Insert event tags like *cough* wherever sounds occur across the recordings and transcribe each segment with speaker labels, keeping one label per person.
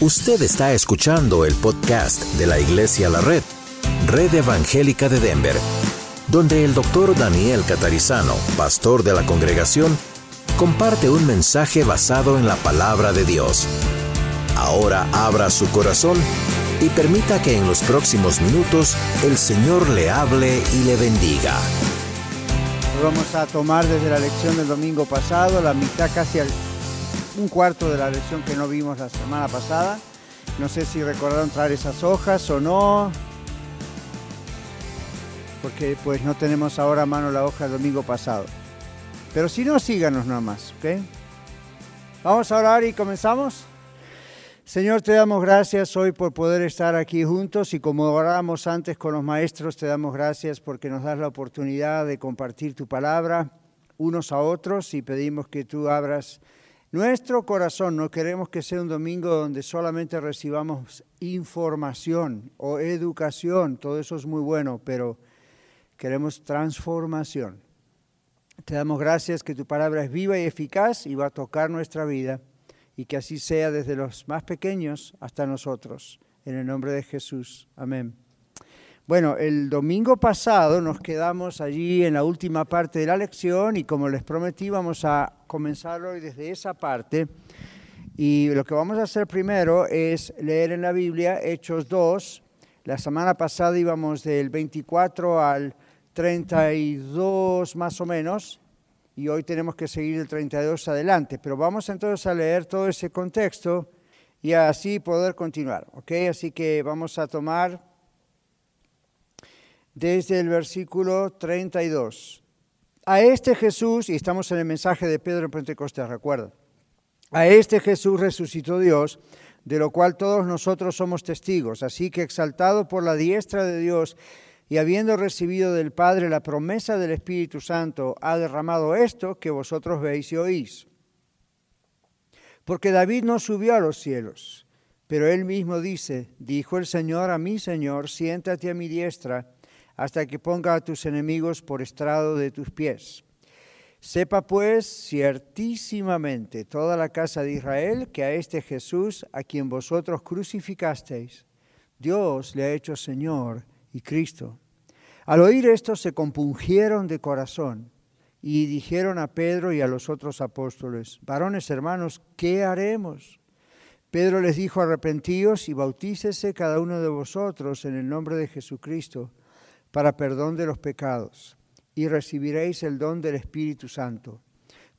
Speaker 1: Usted está escuchando el podcast de la Iglesia La Red, Red Evangélica de Denver, donde el doctor Daniel Catarizano, pastor de la congregación, comparte un mensaje basado en la palabra de Dios. Ahora abra su corazón y permita que en los próximos minutos el Señor le hable y le bendiga.
Speaker 2: Vamos a tomar desde la lección del domingo pasado, la mitad casi al un cuarto de la lección que no vimos la semana pasada. No sé si recordaron traer esas hojas o no, porque pues no tenemos ahora a mano la hoja del domingo pasado. Pero si no, síganos nomás, ¿ok? Vamos a orar y comenzamos. Señor, te damos gracias hoy por poder estar aquí juntos y como orábamos antes con los maestros, te damos gracias porque nos das la oportunidad de compartir tu palabra unos a otros y pedimos que tú abras nuestro corazón. No queremos que sea un domingo donde solamente recibamos información o educación, todo eso es muy bueno, pero queremos transformación. Te damos gracias que tu palabra es viva y eficaz y va a tocar nuestra vida y que así sea desde los más pequeños hasta nosotros. En el nombre de Jesús. Amén. Bueno, el domingo pasado nos quedamos allí en la última parte de la lección y como les prometí vamos a comenzar hoy desde esa parte. Y lo que vamos a hacer primero es leer en la Biblia Hechos 2. La semana pasada íbamos del 24 al 32 más o menos y hoy tenemos que seguir del 32 adelante. Pero vamos entonces a leer todo ese contexto y así poder continuar. ¿ok? Así que vamos a tomar desde el versículo 32. A este Jesús, y estamos en el mensaje de Pedro en Pentecostés, recuerda, a este Jesús resucitó Dios, de lo cual todos nosotros somos testigos. Así que exaltado por la diestra de Dios, y habiendo recibido del Padre la promesa del Espíritu Santo, ha derramado esto que vosotros veis y oís. Porque David no subió a los cielos, pero él mismo dice, dijo el Señor a mi Señor, siéntate a mi diestra hasta que ponga a tus enemigos por estrado de tus pies. Sepa pues ciertísimamente toda la casa de Israel que a este Jesús, a quien vosotros crucificasteis, Dios le ha hecho Señor y Cristo. Al oír esto se compungieron de corazón y dijeron a Pedro y a los otros apóstoles, varones hermanos, ¿qué haremos? Pedro les dijo, arrepentíos y bautícese cada uno de vosotros en el nombre de Jesucristo para perdón de los pecados y recibiréis el don del Espíritu Santo.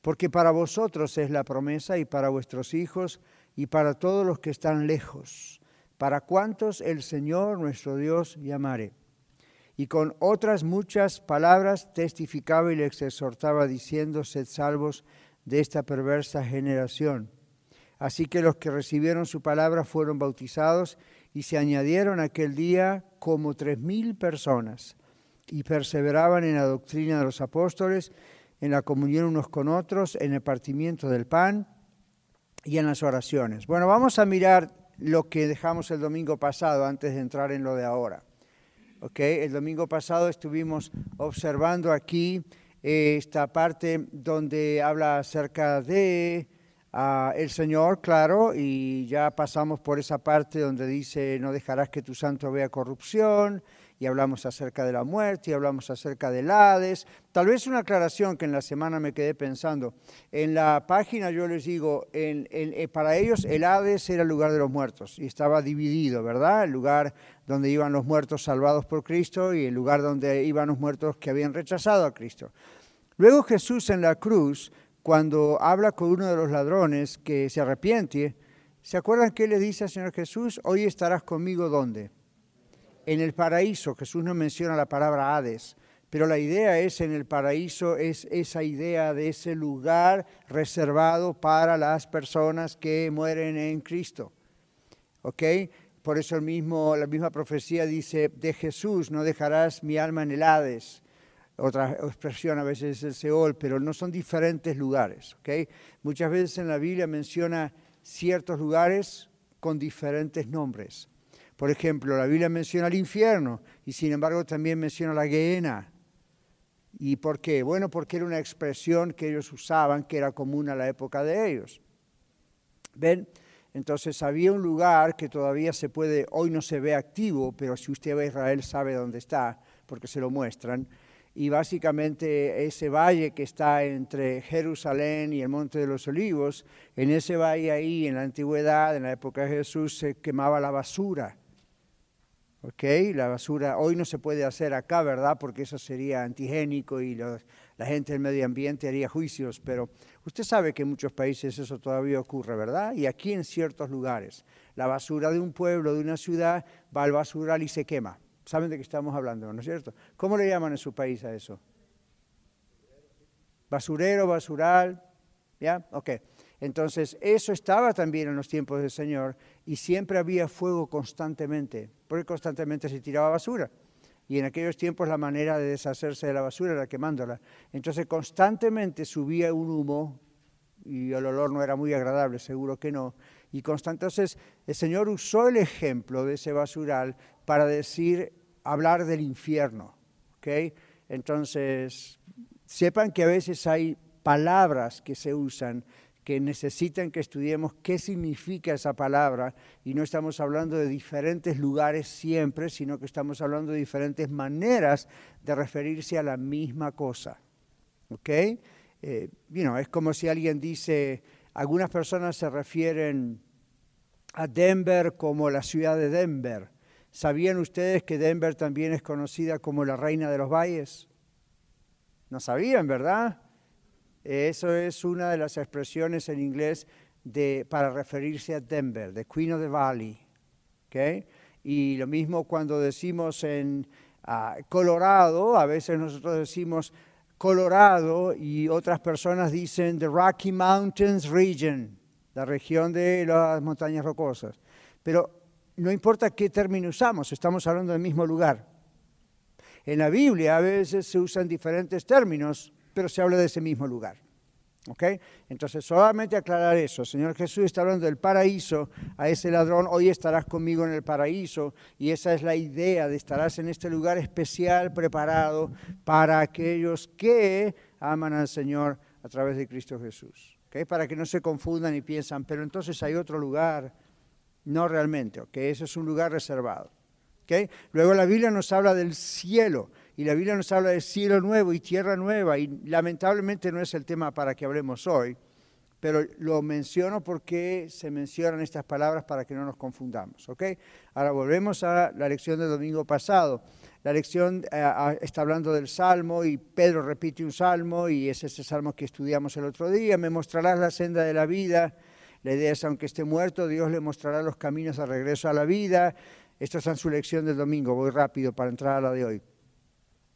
Speaker 2: Porque para vosotros es la promesa y para vuestros hijos y para todos los que están lejos, para cuantos el Señor nuestro Dios llamare y con otras muchas palabras testificaba y les exhortaba diciendo, sed salvos de esta perversa generación. Así que los que recibieron su palabra fueron bautizados y se añadieron aquel día como tres mil personas y perseveraban en la doctrina de los apóstoles, en la comunión unos con otros, en el partimiento del pan y en las oraciones. Bueno, vamos a mirar lo que dejamos el domingo pasado antes de entrar en lo de ahora. Okay, el domingo pasado estuvimos observando aquí eh, esta parte donde habla acerca de uh, el Señor, claro, y ya pasamos por esa parte donde dice, no dejarás que tu santo vea corrupción, y hablamos acerca de la muerte, y hablamos acerca del Hades. Tal vez una aclaración que en la semana me quedé pensando. En la página yo les digo, en, eh, para ellos el Hades era el lugar de los muertos y estaba dividido, ¿verdad? El lugar donde iban los muertos salvados por Cristo y el lugar donde iban los muertos que habían rechazado a Cristo. Luego Jesús en la cruz, cuando habla con uno de los ladrones que se arrepiente, ¿se acuerdan qué le dice al Señor Jesús? Hoy estarás conmigo ¿dónde? en el paraíso. Jesús no menciona la palabra Hades, pero la idea es en el paraíso, es esa idea de ese lugar reservado para las personas que mueren en Cristo. ¿Ok? Por eso el mismo, la misma profecía dice, de Jesús no dejarás mi alma en el Hades. Otra expresión a veces es el Seol, pero no son diferentes lugares. ¿ok? Muchas veces en la Biblia menciona ciertos lugares con diferentes nombres. Por ejemplo, la Biblia menciona el infierno y sin embargo también menciona la Gehenna. ¿Y por qué? Bueno, porque era una expresión que ellos usaban que era común a la época de ellos. ¿Ven? Entonces había un lugar que todavía se puede, hoy no se ve activo, pero si usted va a Israel sabe dónde está, porque se lo muestran. Y básicamente ese valle que está entre Jerusalén y el Monte de los Olivos, en ese valle ahí, en la antigüedad, en la época de Jesús, se quemaba la basura. ¿Ok? La basura hoy no se puede hacer acá, ¿verdad? Porque eso sería antigénico y la gente del medio ambiente haría juicios, pero usted sabe que en muchos países eso todavía ocurre, ¿verdad? Y aquí en ciertos lugares. La basura de un pueblo, de una ciudad, va al basural y se quema. Saben de qué estamos hablando, ¿no es cierto? ¿Cómo le llaman en su país a eso? Basurero, basural, ¿ya? Ok. Entonces, eso estaba también en los tiempos del Señor y siempre había fuego constantemente, porque constantemente se tiraba basura. Y en aquellos tiempos la manera de deshacerse de la basura era quemándola. Entonces, constantemente subía un humo y el olor no era muy agradable, seguro que no. Y constante, entonces, el Señor usó el ejemplo de ese basural para decir, hablar del infierno. ¿okay? Entonces, sepan que a veces hay palabras que se usan que necesitan que estudiemos qué significa esa palabra y no estamos hablando de diferentes lugares siempre, sino que estamos hablando de diferentes maneras de referirse a la misma cosa. ¿Ok? Eh, es como si alguien dice, algunas personas se refieren a Denver como la ciudad de Denver. ¿Sabían ustedes que Denver también es conocida como la reina de los valles? No sabían, ¿verdad? Eso es una de las expresiones en inglés de, para referirse a Denver, the Queen of the Valley. ¿okay? Y lo mismo cuando decimos en ah, Colorado, a veces nosotros decimos Colorado y otras personas dicen the Rocky Mountains Region, la región de las montañas rocosas. Pero no importa qué término usamos, estamos hablando del mismo lugar. En la Biblia a veces se usan diferentes términos, pero se habla de ese mismo lugar. ¿Ok? Entonces, solamente aclarar eso. Señor Jesús está hablando del paraíso a ese ladrón. Hoy estarás conmigo en el paraíso. Y esa es la idea de estarás en este lugar especial preparado para aquellos que aman al Señor a través de Cristo Jesús. ¿Ok? Para que no se confundan y piensan, pero entonces hay otro lugar no realmente, ¿ok? Eso es un lugar reservado. ¿ok? Luego la Biblia nos habla del cielo y la Biblia nos habla de cielo nuevo y tierra nueva y lamentablemente no es el tema para que hablemos hoy, pero lo menciono porque se mencionan estas palabras para que no nos confundamos. ¿ok? Ahora volvemos a la lección del domingo pasado. La lección eh, está hablando del salmo y Pedro repite un salmo y es ese salmo que estudiamos el otro día. Me mostrarás la senda de la vida la idea es, aunque esté muerto, Dios le mostrará los caminos de regreso a la vida. Esto es en su lección del domingo, voy rápido para entrar a la de hoy.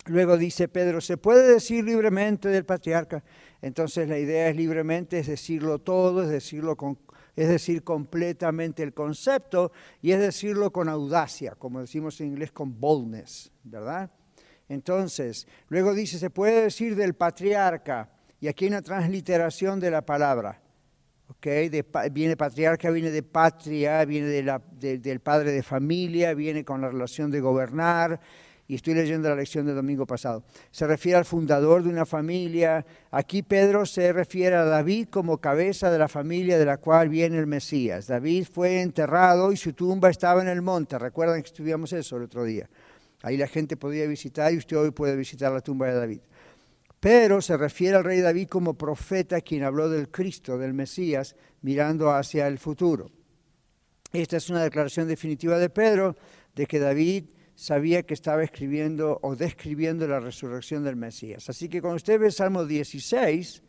Speaker 2: Luego dice Pedro, ¿se puede decir libremente del patriarca? Entonces la idea es libremente, es decirlo todo, es decirlo con, es decir completamente el concepto y es decirlo con audacia, como decimos en inglés con boldness, ¿verdad? Entonces, luego dice, se puede decir del patriarca, y aquí hay una transliteración de la palabra. Okay, viene patriarca, viene de patria, viene del padre de familia, viene con la relación de gobernar. Y estoy leyendo la lección del domingo pasado. Se refiere al fundador de una familia. Aquí Pedro se refiere a David como cabeza de la familia de la cual viene el Mesías. David fue enterrado y su tumba estaba en el monte. Recuerdan que estudiamos eso el otro día. Ahí la gente podía visitar y usted hoy puede visitar la tumba de David. Pero se refiere al rey David como profeta quien habló del Cristo, del Mesías, mirando hacia el futuro. Esta es una declaración definitiva de Pedro de que David sabía que estaba escribiendo o describiendo la resurrección del Mesías. Así que cuando usted ve Salmo 16,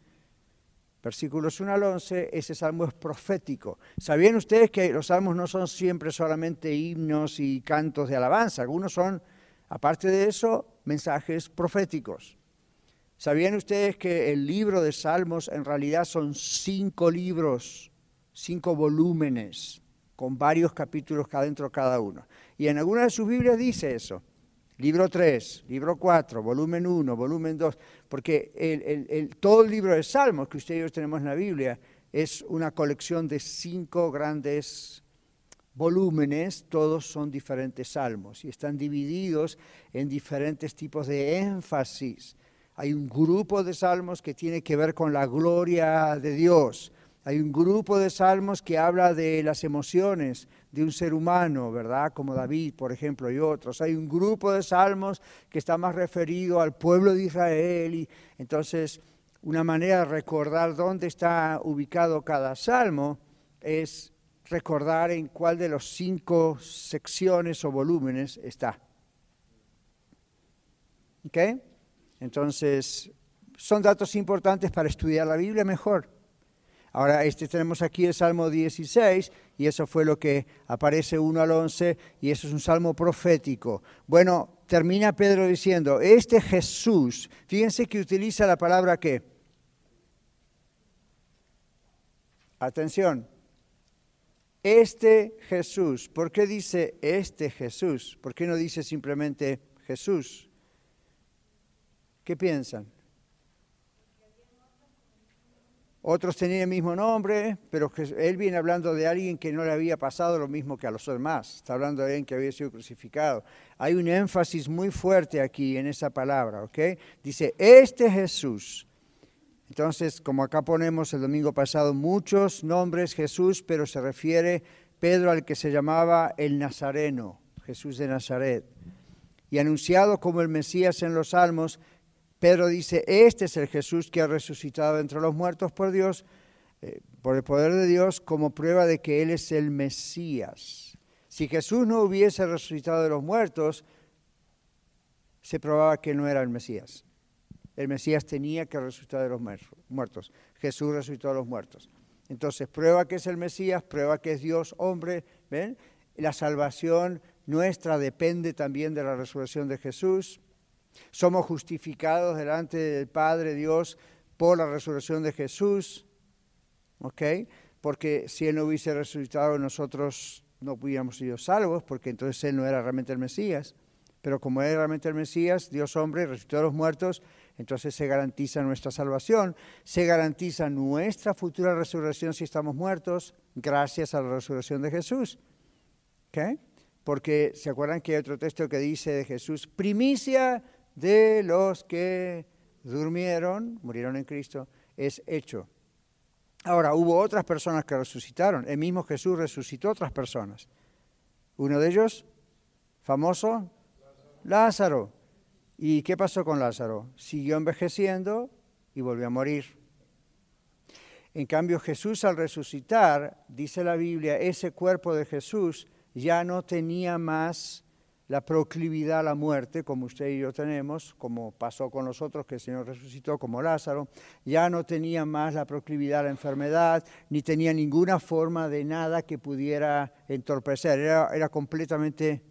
Speaker 2: versículos 1 al 11, ese salmo es profético. ¿Sabían ustedes que los salmos no son siempre solamente himnos y cantos de alabanza? Algunos son, aparte de eso, mensajes proféticos. ¿Sabían ustedes que el libro de Salmos en realidad son cinco libros, cinco volúmenes, con varios capítulos cada dentro cada uno? Y en alguna de sus Biblias dice eso. Libro 3, libro 4, volumen 1, volumen 2, porque todo el libro de Salmos que ustedes y yo tenemos en la Biblia es una colección de cinco grandes volúmenes, todos son diferentes salmos y están divididos en diferentes tipos de énfasis hay un grupo de salmos que tiene que ver con la gloria de Dios. Hay un grupo de salmos que habla de las emociones de un ser humano, ¿verdad? Como David, por ejemplo, y otros. Hay un grupo de salmos que está más referido al pueblo de Israel. Y entonces, una manera de recordar dónde está ubicado cada salmo es recordar en cuál de los cinco secciones o volúmenes está. ¿Ok? Entonces, son datos importantes para estudiar la Biblia mejor. Ahora, este tenemos aquí el Salmo 16, y eso fue lo que aparece 1 al 11, y eso es un salmo profético. Bueno, termina Pedro diciendo, este Jesús, fíjense que utiliza la palabra que. Atención, este Jesús. ¿Por qué dice este Jesús? ¿Por qué no dice simplemente Jesús? ¿Qué piensan? Otros tenían el mismo nombre, pero él viene hablando de alguien que no le había pasado lo mismo que a los demás. Está hablando de alguien que había sido crucificado. Hay un énfasis muy fuerte aquí en esa palabra, ¿ok? Dice, este Jesús. Entonces, como acá ponemos el domingo pasado, muchos nombres Jesús, pero se refiere Pedro al que se llamaba el Nazareno, Jesús de Nazaret. Y anunciado como el Mesías en los Salmos, Pedro dice, este es el Jesús que ha resucitado entre los muertos por Dios, eh, por el poder de Dios, como prueba de que Él es el Mesías. Si Jesús no hubiese resucitado de los muertos, se probaba que no era el Mesías. El Mesías tenía que resucitar de los muertos. Jesús resucitó de los muertos. Entonces, prueba que es el Mesías, prueba que es Dios hombre. ¿Ven? La salvación nuestra depende también de la resurrección de Jesús. Somos justificados delante del Padre Dios por la resurrección de Jesús. ¿Ok? Porque si Él no hubiese resucitado, nosotros no hubiéramos sido salvos, porque entonces Él no era realmente el Mesías. Pero como era realmente el Mesías, Dios hombre, resucitó a los muertos, entonces se garantiza nuestra salvación, se garantiza nuestra futura resurrección si estamos muertos, gracias a la resurrección de Jesús. ¿Ok? Porque se acuerdan que hay otro texto que dice de Jesús, primicia de los que durmieron, murieron en Cristo, es hecho. Ahora, hubo otras personas que resucitaron. El mismo Jesús resucitó otras personas. Uno de ellos, famoso, Lázaro. ¿Y qué pasó con Lázaro? Siguió envejeciendo y volvió a morir. En cambio, Jesús al resucitar, dice la Biblia, ese cuerpo de Jesús ya no tenía más la proclividad a la muerte, como usted y yo tenemos, como pasó con nosotros, que el Señor resucitó como Lázaro, ya no tenía más la proclividad a la enfermedad, ni tenía ninguna forma de nada que pudiera entorpecer, era, era completamente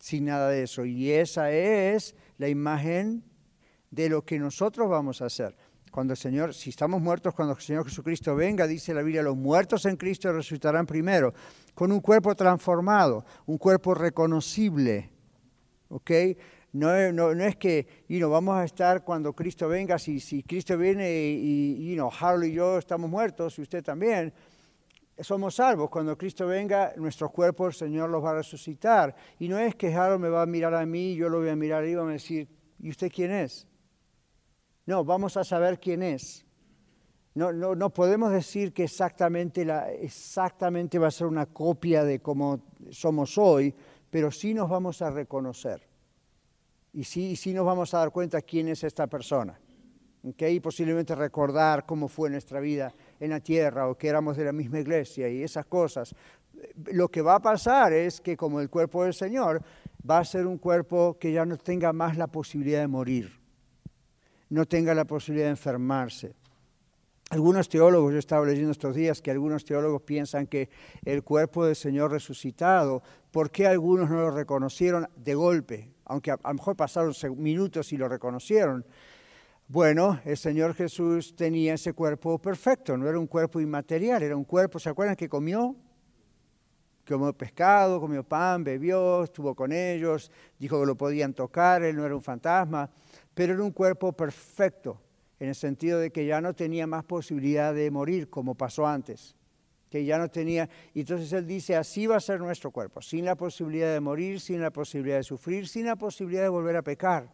Speaker 2: sin nada de eso. Y esa es la imagen de lo que nosotros vamos a hacer. Cuando el Señor, si estamos muertos, cuando el Señor Jesucristo venga, dice la Biblia, los muertos en Cristo resucitarán primero, con un cuerpo transformado, un cuerpo reconocible. ¿Ok? No, es que y know, vamos a estar cuando Cristo venga, si, Cristo viene y, y know, Harold y yo estamos muertos, y usted también, somos salvos. Cuando Cristo venga, nuestros cuerpos el Señor los va a resucitar. Y no es que Harold me va a mirar a mí, yo lo voy a mirar y va a decir, ¿y usted quién es? No, vamos a saber quién es. No, no, no podemos decir que exactamente, va a ser una copia de cómo somos hoy, pero sí nos vamos a reconocer. Y sí, sí nos vamos a dar cuenta quién es esta persona. ¿okay? Y posiblemente recordar cómo fue nuestra vida en la tierra o que éramos de la misma iglesia y esas cosas. Lo que va a pasar es que como el cuerpo del Señor va a ser un cuerpo que ya no tenga más la posibilidad de morir no tenga la posibilidad de enfermarse. Algunos teólogos, yo estaba leyendo estos días que algunos teólogos piensan que el cuerpo del Señor resucitado, ¿por qué algunos no lo reconocieron de golpe? Aunque a, lo mejor pasaron minutos y lo reconocieron. Bueno, el Señor Jesús tenía ese cuerpo perfecto, no era un cuerpo inmaterial, era un cuerpo, ¿se acuerdan que comió? Comió pescado, comió pan, bebió, estuvo con ellos, dijo que lo podían tocar, él no era un fantasma pero era un cuerpo perfecto, en el sentido de que ya no tenía más posibilidad de morir como pasó antes, que ya no tenía, y entonces él dice, así va a ser nuestro cuerpo, sin la posibilidad de morir, sin la posibilidad de sufrir, sin la posibilidad de volver a pecar.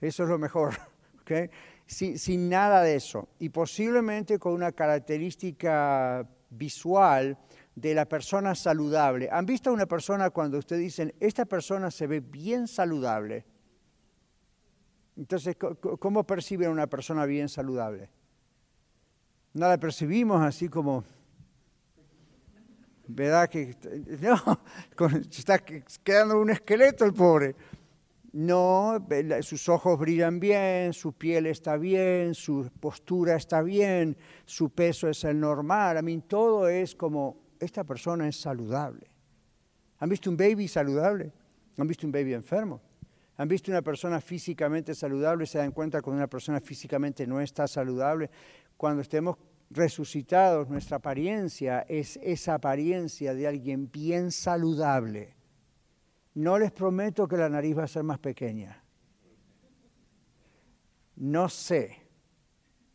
Speaker 2: Eso es lo mejor, *laughs* ¿ok? ¿ok? Sin, nada de eso. Y posiblemente con una característica visual de la persona saludable. ¿Han visto a una persona cuando ustedes dicen, esta persona se ve bien saludable? Entonces, ¿cómo perciben a una persona bien saludable? No la percibimos así como, ¿verdad? Que *laughs* no, está quedando un esqueleto el pobre. No, sus ojos brillan bien, su piel está bien, su postura está bien, su peso es el normal. A mí todo es como, esta persona es saludable. ¿Han visto un baby saludable? ¿Han visto un baby enfermo? ¿Han visto una persona físicamente saludable y se dan cuenta cuando una persona físicamente no está saludable? Cuando estemos resucitados, nuestra apariencia es esa apariencia de alguien bien saludable. No les prometo que la nariz va a ser más pequeña. No sé.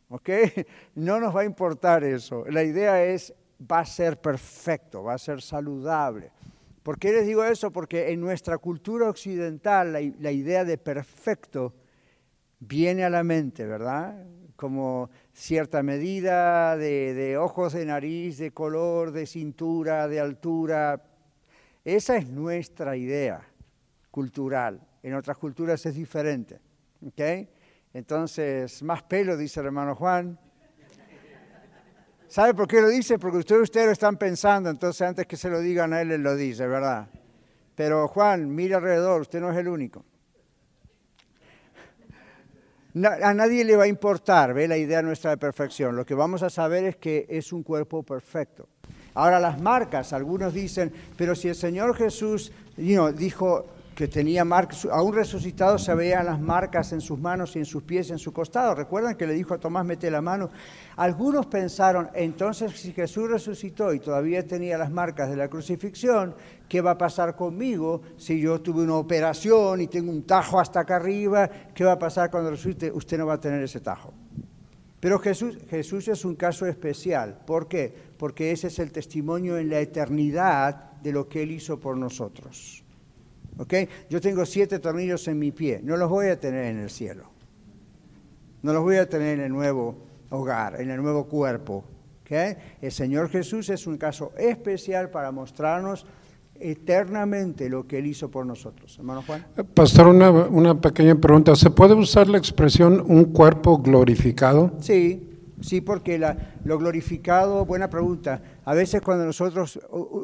Speaker 2: ¿Ok? *laughs* No nos va a importar eso. La idea es, va a ser perfecto, va a ser saludable. ¿Por qué les digo eso? Porque en nuestra cultura occidental la, idea de perfecto viene a la mente, ¿verdad? Como cierta medida de, de, ojos, de nariz, de color, de cintura, de altura. Esa es nuestra idea cultural. En otras culturas es diferente. ¿ok? Entonces, más pelo, dice el hermano Juan, ¿Sabe por qué lo dice? Porque ustedes, ustedes lo están pensando, entonces antes que se lo digan a él, él lo dice, ¿verdad? Pero Juan, mire alrededor, usted no es el único. a nadie le va a importar, ¿ve? La idea nuestra de perfección. Lo que vamos a saber es que es un cuerpo perfecto. Ahora las marcas, algunos dicen, pero si el Señor Jesús dijo, que tenía marcas, aún resucitado se veían las marcas en sus manos y en sus pies y en su costado. ¿Recuerdan que le dijo a Tomás, mete la mano? Algunos pensaron, entonces si Jesús resucitó y todavía tenía las marcas de la crucifixión, ¿qué va a pasar conmigo si yo tuve una operación y tengo un tajo hasta acá arriba? ¿Qué va a pasar cuando resucite? Usted no va a tener ese tajo. Pero Jesús, Jesús es un caso especial. ¿Por qué? Porque ese es el testimonio en la eternidad de lo que Él hizo por nosotros. Yo tengo siete tornillos en mi pie, no los voy a tener en el cielo. No los voy a tener en el nuevo hogar, en el nuevo cuerpo. El Señor Jesús es un caso especial para mostrarnos eternamente lo que Él hizo por nosotros. Hermano Juan.
Speaker 3: Pastor, una, una pequeña pregunta. ¿Se puede usar la expresión un cuerpo glorificado?
Speaker 2: Sí, Sí, porque lo glorificado, buena pregunta. A veces cuando nosotros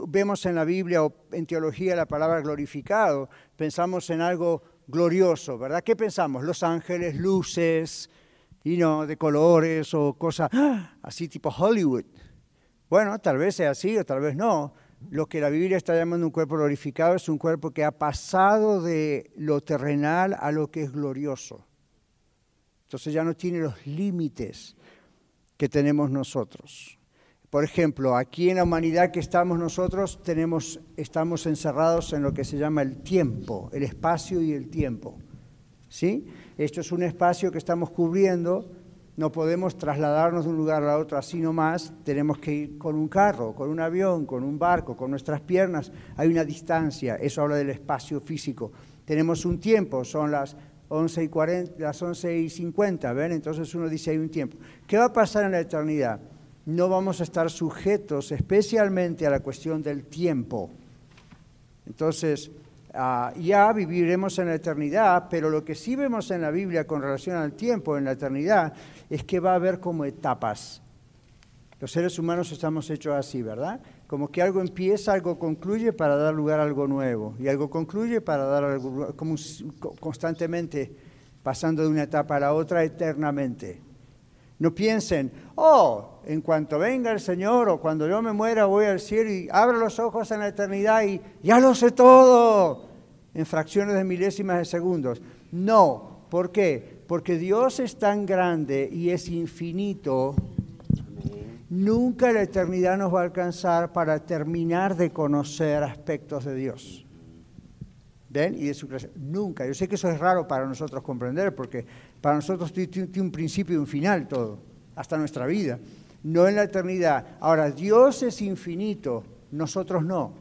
Speaker 2: vemos en la Biblia o en teología la palabra glorificado, pensamos en algo glorioso, ¿verdad? ¿Qué pensamos? Los ángeles, luces, y no, de colores o cosas ¡ah! así tipo Hollywood. Bueno, tal vez sea así o tal vez no. Lo que la Biblia está llamando un cuerpo glorificado es un cuerpo que ha pasado de lo terrenal a lo que es glorioso. Entonces ya no tiene los límites que tenemos nosotros. Por ejemplo, aquí en la humanidad que estamos nosotros tenemos, estamos encerrados en lo que se llama el tiempo, el espacio y el tiempo. ¿Sí? Esto es un espacio que estamos cubriendo, no podemos trasladarnos de un lugar a otro así nomás, tenemos que ir con un carro, con un avión, con un barco, con nuestras piernas, hay una distancia, eso habla del espacio físico. Tenemos un tiempo, son las 11 y 40, las 11 y 50, ¿ven? Entonces uno dice hay un tiempo. ¿Qué va a pasar en la eternidad? No vamos a estar sujetos especialmente a la cuestión del tiempo. Entonces, ah, ya viviremos en la eternidad, pero lo que sí vemos en la Biblia con relación al tiempo en la eternidad es que va a haber como etapas. Los seres humanos estamos hechos así, ¿verdad? Como que algo empieza, algo concluye para dar lugar a algo nuevo. Y algo concluye para dar algo, constantemente pasando de una etapa a la otra eternamente. No piensen, oh, en cuanto venga el Señor o cuando yo me muera voy al cielo y abro los ojos en la eternidad y ya lo sé todo en fracciones de milésimas de segundos. No, ¿por qué? Porque Dios es tan grande y es infinito Nunca la eternidad nos va a alcanzar para terminar de conocer aspectos de Dios. ¿Ven? Y de su creación. Nunca. Yo sé que eso es raro para nosotros comprender, porque para nosotros tiene un principio y un final todo, hasta nuestra vida. No en la eternidad. Ahora, Dios es infinito, nosotros no.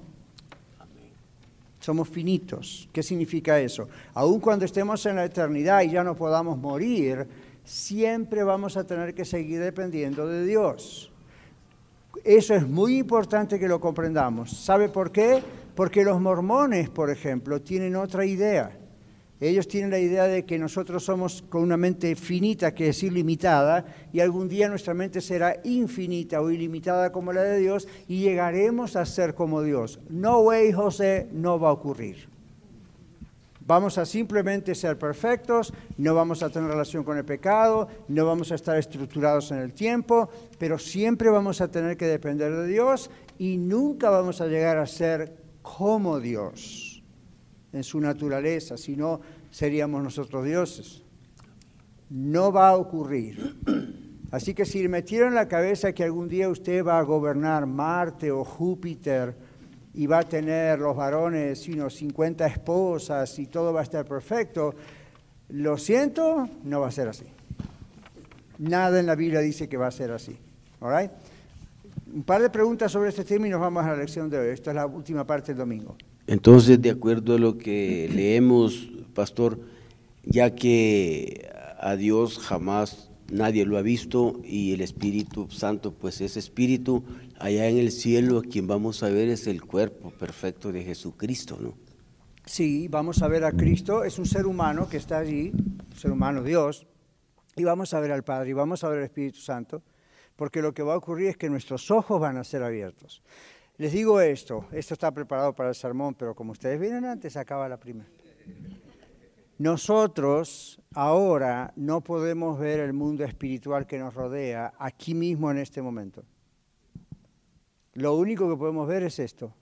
Speaker 2: Somos finitos. ¿Qué significa eso? Aun cuando estemos en la eternidad y ya no podamos morir, siempre vamos a tener que seguir dependiendo de Dios. Eso es muy importante que lo comprendamos. ¿Sabe por qué? Porque los mormones, por ejemplo, tienen otra idea. Ellos tienen la idea de que nosotros somos con una mente finita, que es ilimitada, y algún día nuestra mente será infinita o ilimitada como la de Dios y llegaremos a ser como Dios. No way, José, no va a ocurrir. Vamos a simplemente ser perfectos, no vamos a tener relación con el pecado, no vamos a estar estructurados en el tiempo, pero siempre vamos a tener que depender de Dios y nunca vamos a llegar a ser como Dios en su naturaleza, si no seríamos nosotros dioses. No va a ocurrir. Así que si le metieron la cabeza que algún día usted va a gobernar Marte o Júpiter y va a tener los varones, sino 50 esposas y todo va a estar perfecto, lo siento, no va a ser así. Nada en la Biblia dice que va a ser así. Un par de preguntas sobre este tema y nos vamos a la lección de hoy. Esta es la última parte del domingo.
Speaker 4: Entonces, de acuerdo a lo que leemos, pastor, ya que a Dios jamás nadie lo ha visto y el Espíritu Santo pues es Espíritu, allá en el cielo quien vamos a ver es el cuerpo perfecto de Jesucristo, ¿no?
Speaker 2: Sí, vamos a ver a Cristo, es un ser humano que está allí, un ser humano Dios, y vamos a ver al Padre y vamos a ver al Espíritu Santo, porque lo que va a ocurrir es que nuestros ojos van a ser abiertos. Les digo esto, esto está preparado para el sermón, pero como ustedes vienen antes, acaba la primera. Nosotros ahora no podemos ver el mundo espiritual que nos rodea aquí mismo en este momento. Lo único que podemos ver es esto.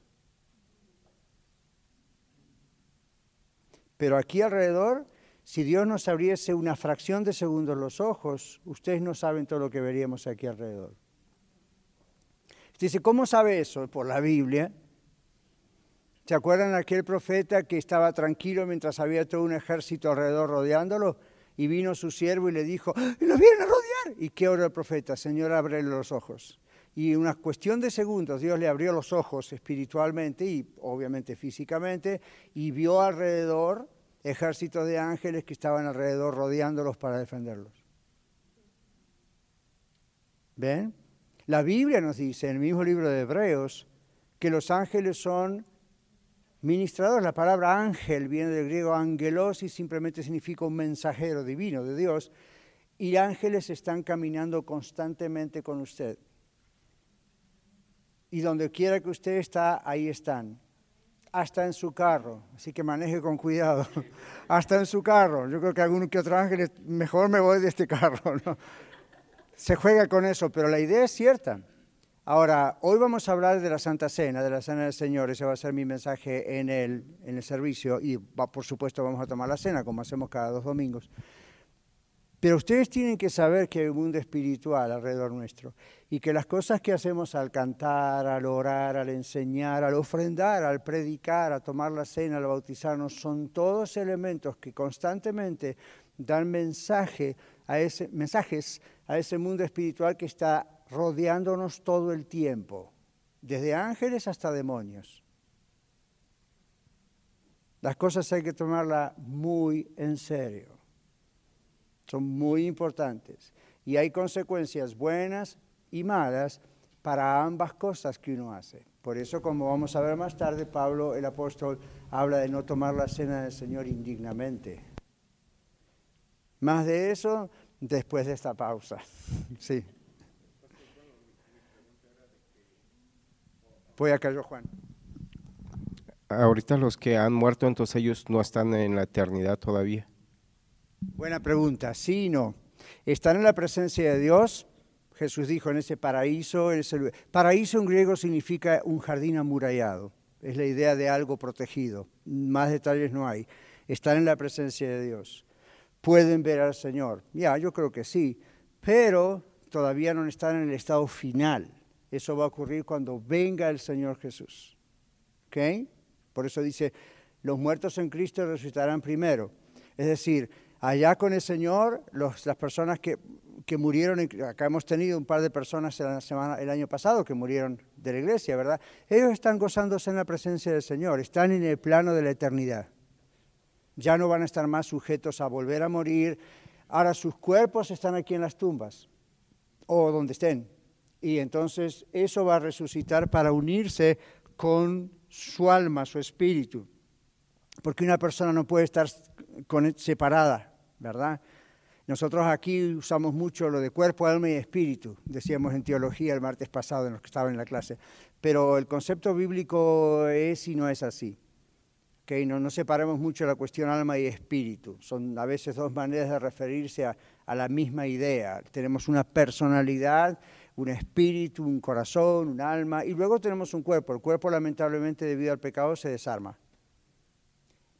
Speaker 2: Pero aquí alrededor, si Dios nos abriese una fracción de segundos los ojos, ustedes no saben todo lo que veríamos aquí alrededor. Dice, ¿cómo sabe eso? Por la Biblia. ¿Se acuerdan aquel profeta que estaba tranquilo mientras había todo un ejército alrededor rodeándolo? Y vino su siervo y le dijo, ¡Ah, ¡los vienen a rodear! ¿Y qué oró el profeta? Señor, ábrele los ojos. Y en una cuestión de segundos Dios le abrió los ojos espiritualmente y obviamente físicamente y vio alrededor ejércitos de ángeles que estaban alrededor rodeándolos para defenderlos. ¿Ven? La Biblia nos dice en el mismo libro de Hebreos que los ángeles son ministradores. La palabra ángel viene del griego angelos y simplemente significa un mensajero divino de Dios. Y ángeles están caminando constantemente con usted. Y donde quiera que usted está, ahí están. Hasta en su carro. Así que maneje con cuidado. *laughs* Hasta en su carro. Yo creo que algún que otro ángel, mejor me voy de este carro. *laughs* ¿no? se juega con eso, pero la idea es cierta. Ahora, hoy vamos a hablar de la Santa Cena, de la Cena del Señor, ese va a ser mi mensaje en el, en el servicio y por supuesto vamos a tomar la cena como hacemos cada dos domingos. Pero ustedes tienen que saber que hay un mundo espiritual alrededor nuestro y que las cosas que hacemos al cantar, al orar, al enseñar, al ofrendar, al predicar, a tomar la cena, al bautizarnos, son todos elementos que constantemente dan mensaje a ese, mensajes a ese mundo espiritual que está rodeándonos todo el tiempo, desde ángeles hasta demonios. Las cosas hay que tomarlas muy en serio. Son muy importantes. Y hay consecuencias buenas y malas para ambas cosas que uno hace. Por eso, como vamos a ver más tarde, Pablo, el apóstol, habla de no tomar la cena del Señor indignamente. Más de eso después de esta pausa. *laughs* Sí. Voy a callar, Juan.
Speaker 5: Ahorita los que han muerto, entonces ellos no están en la eternidad todavía.
Speaker 2: Buena pregunta. Sí y no. Están en la presencia de Dios. Jesús dijo en ese paraíso. En. Paraíso en griego significa un jardín amurallado. Es la idea de algo protegido. Más detalles no hay. Están en la presencia de Dios pueden ver al Señor. Ya, yo creo que sí, pero todavía no están en el estado final. Eso va a ocurrir cuando venga el Señor Jesús. ¿Ok? Por eso dice, los muertos en Cristo resucitarán primero. Es decir, allá con el Señor, las personas que, que, murieron, acá hemos tenido un par de personas la semana, el año pasado que murieron de la iglesia, ¿verdad? Ellos están gozándose en la presencia del Señor, están en el plano de la eternidad ya no van a estar más sujetos a volver a morir, Ahora sus cuerpos están aquí en las tumbas o donde estén. Y entonces eso va a resucitar para unirse con su alma, su espíritu. Porque una persona no puede estar separada, ¿verdad? Nosotros aquí usamos mucho lo de cuerpo, alma y espíritu, decíamos en teología el martes pasado en los que estaban en la clase, pero el concepto bíblico es y no es así. Okay, no, no separemos mucho la cuestión alma y espíritu, son a veces dos maneras de referirse a, a la misma idea. Tenemos una personalidad, un espíritu, un corazón, un alma, y luego tenemos un cuerpo. El cuerpo lamentablemente debido al pecado se desarma,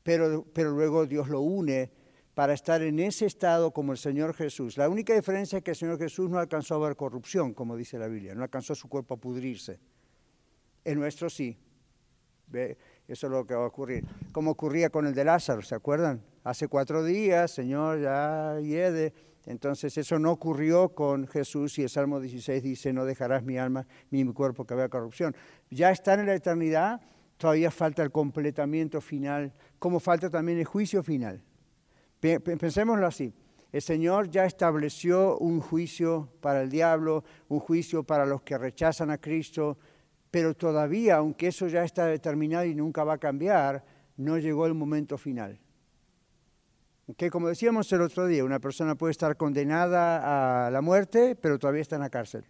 Speaker 2: pero, pero luego Dios lo une para estar en ese estado como el Señor Jesús. La única diferencia es que el Señor Jesús no alcanzó a ver corrupción, como dice la Biblia, no alcanzó su cuerpo a pudrirse. El nuestro sí. ¿Ve? Eso es lo que va a ocurrir. Como ocurría con el de Lázaro, ¿se acuerdan? Hace cuatro días, Señor, ya hiede. Entonces eso no ocurrió con Jesús y el Salmo 16 dice, no dejarás mi alma ni mi cuerpo que vea corrupción. Ya están en la eternidad, todavía falta el completamiento final, como falta también el juicio final. Pensémoslo así. El Señor ya estableció un juicio para el diablo, un juicio para los que rechazan a Cristo, pero todavía, aunque eso ya está determinado y nunca va a cambiar, no llegó el momento final. Que como decíamos el otro día, una persona puede estar condenada a la muerte, pero todavía está en la cárcel.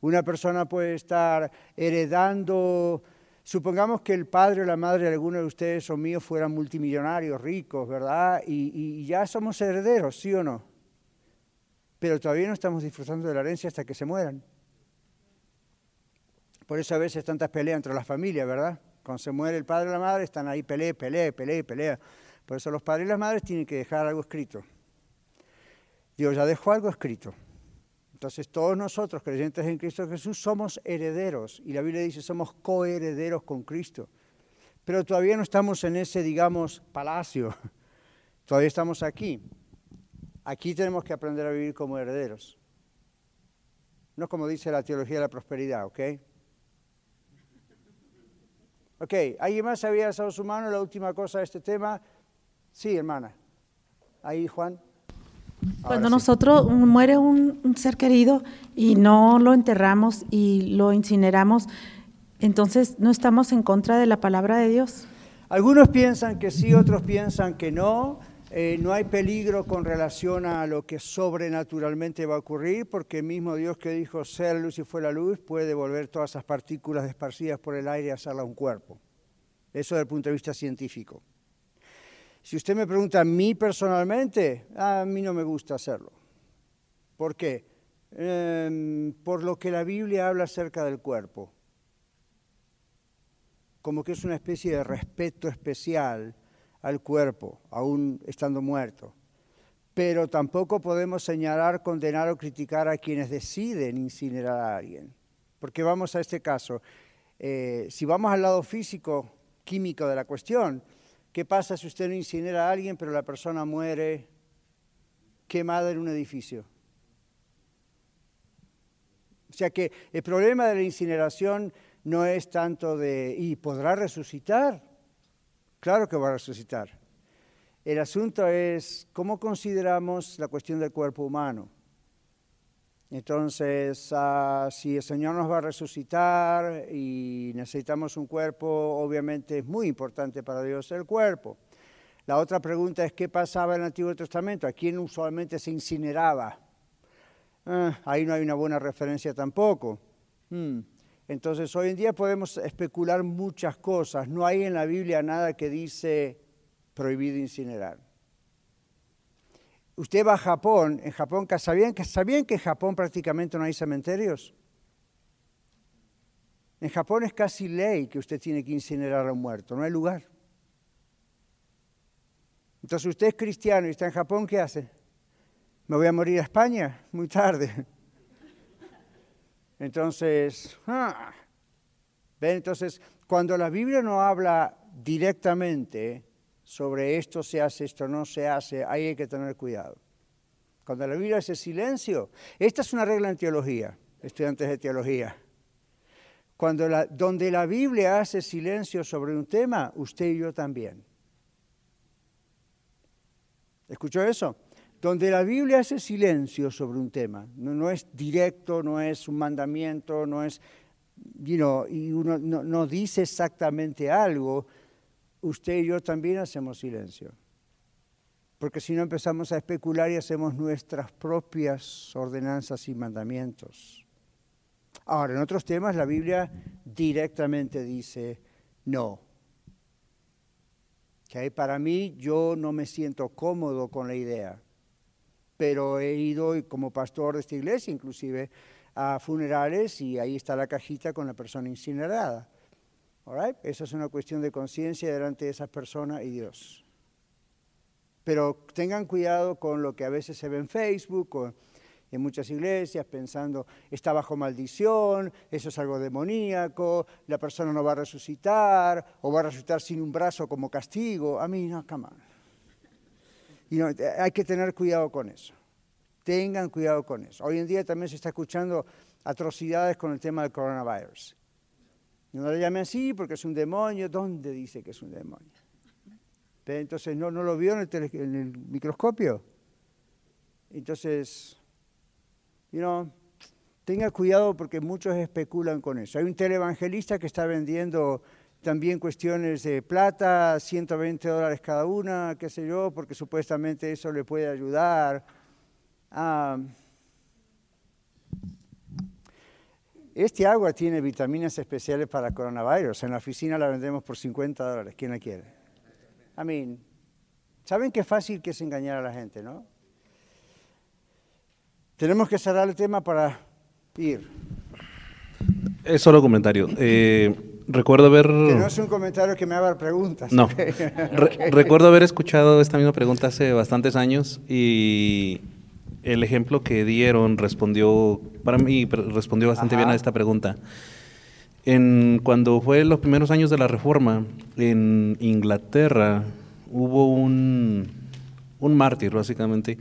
Speaker 2: Una persona puede estar heredando Supongamos que el padre o la madre de alguno de ustedes o míos fueran multimillonarios, ricos, ¿verdad? Y, ya somos herederos, ¿sí o no? Pero todavía no estamos disfrutando de la herencia hasta que se mueran. Por eso a veces tantas peleas entre las familias, ¿verdad? Cuando se muere el padre o la madre, están ahí pelea, pelea, pelea, pelea. Por eso los padres y las madres tienen que dejar algo escrito. Dios ya dejó algo escrito. Entonces todos nosotros, creyentes en Cristo Jesús, somos herederos. Y la Biblia dice, somos coherederos con Cristo. Pero todavía no estamos en ese, digamos, palacio. *laughs* Todavía estamos aquí. Aquí tenemos que aprender a vivir como herederos. No como dice la teología de la prosperidad, ¿ok? Ok, ¿alguien más había alzado su mano? La última cosa de este tema. Sí, hermana. Ahí, Juan.
Speaker 6: Cuando nosotros muere un, ser querido y no lo enterramos y lo incineramos, entonces no estamos en contra de la palabra de Dios.
Speaker 2: Algunos piensan que sí, otros piensan que no. Eh, no hay peligro con relación a lo que sobrenaturalmente va a ocurrir, porque el mismo Dios que dijo ser luz y fue la luz puede devolver todas esas partículas esparcidas por el aire y hacerla un cuerpo. Eso desde el punto de vista científico. Si usted me pregunta a mí personalmente, a mí no me gusta hacerlo. ¿Por qué? Em, por lo que la Biblia habla acerca del cuerpo. Como que es una especie de respeto especial al cuerpo, aún estando muerto. Pero tampoco podemos señalar, condenar o criticar a quienes deciden incinerar a alguien. Porque vamos a este caso, eh, si vamos al lado físico, químico de la cuestión, ¿Qué pasa si usted no incinera a alguien, pero la persona muere quemada en un edificio? O sea que el problema de la incineración no es tanto de, ¿y podrá resucitar? Claro que va a resucitar. El asunto es cómo consideramos la cuestión del cuerpo humano. Entonces, ah, si el Señor nos va a resucitar y necesitamos un cuerpo, obviamente es muy importante para Dios el cuerpo. La otra pregunta es, ¿qué pasaba en el Antiguo Testamento? ¿A quién usualmente se incineraba? Ah, ahí no hay una buena referencia tampoco. Hmm. Entonces, hoy en día podemos especular muchas cosas. No hay en la Biblia nada que dice prohibido incinerar. Usted va a Japón, en Japón, ¿sabían que, ¿sabían que en Japón prácticamente no hay cementerios? En Japón es casi ley que usted tiene que incinerar a un muerto, no hay lugar. Entonces usted es cristiano y está en Japón, ¿qué hace? Me voy a morir a España muy tarde. *laughs* Entonces, ah, ¿ven? Entonces, cuando la Biblia no habla directamente sobre esto se hace, esto no se hace, ahí hay que tener cuidado. Cuando la Biblia hace silencio, esta es una regla en teología, estudiantes de teología. Cuando la, donde la Biblia hace silencio sobre un tema, usted y yo también. ¿Escuchó eso? donde la Biblia hace silencio sobre un tema. No, es directo, no es un mandamiento, no es, you y uno no, no dice exactamente algo, usted y yo también hacemos silencio. Porque si no empezamos a especular y hacemos nuestras propias ordenanzas y mandamientos. Ahora, en otros temas la Biblia directamente dice no. Que para mí yo no me siento cómodo con la idea pero he ido como pastor de esta iglesia inclusive a funerales y ahí está la cajita con la persona incinerada. Esa es una cuestión de conciencia delante de esa persona y Dios. Pero tengan cuidado con lo que a veces se ve en Facebook o en muchas iglesias pensando, está bajo maldición, eso es algo demoníaco, la persona no va a resucitar o va a resucitar sin un brazo como castigo. A mí no, come on. Hay que tener cuidado con eso. Tengan cuidado con eso. Hoy en día también se está escuchando atrocidades con el tema del coronavirus. No le llamen así porque es un demonio. ¿Dónde dice que es un demonio? Entonces, ¿no, no lo vio en el, en el microscopio? Entonces, you know, tenga cuidado porque muchos especulan con eso. Hay un televangelista que está vendiendo también cuestiones de plata, 120 dólares cada una, qué sé yo, porque supuestamente eso le puede ayudar. Ah, este agua tiene vitaminas especiales para coronavirus. En la oficina la vendemos por 50 dólares. ¿Quién la quiere? I mean, ¿saben qué fácil que es engañar a la gente, no? Tenemos que cerrar el tema para ir.
Speaker 7: Es solo comentario. Eh, recuerdo haber...
Speaker 2: Que no es un comentario que me haga preguntas.
Speaker 7: No. recuerdo haber escuchado esta misma pregunta hace bastantes años y el ejemplo que dieron respondió, para mí respondió bastante bien a esta pregunta. En, cuando fue los primeros años de la Reforma, en Inglaterra hubo un, un mártir, básicamente,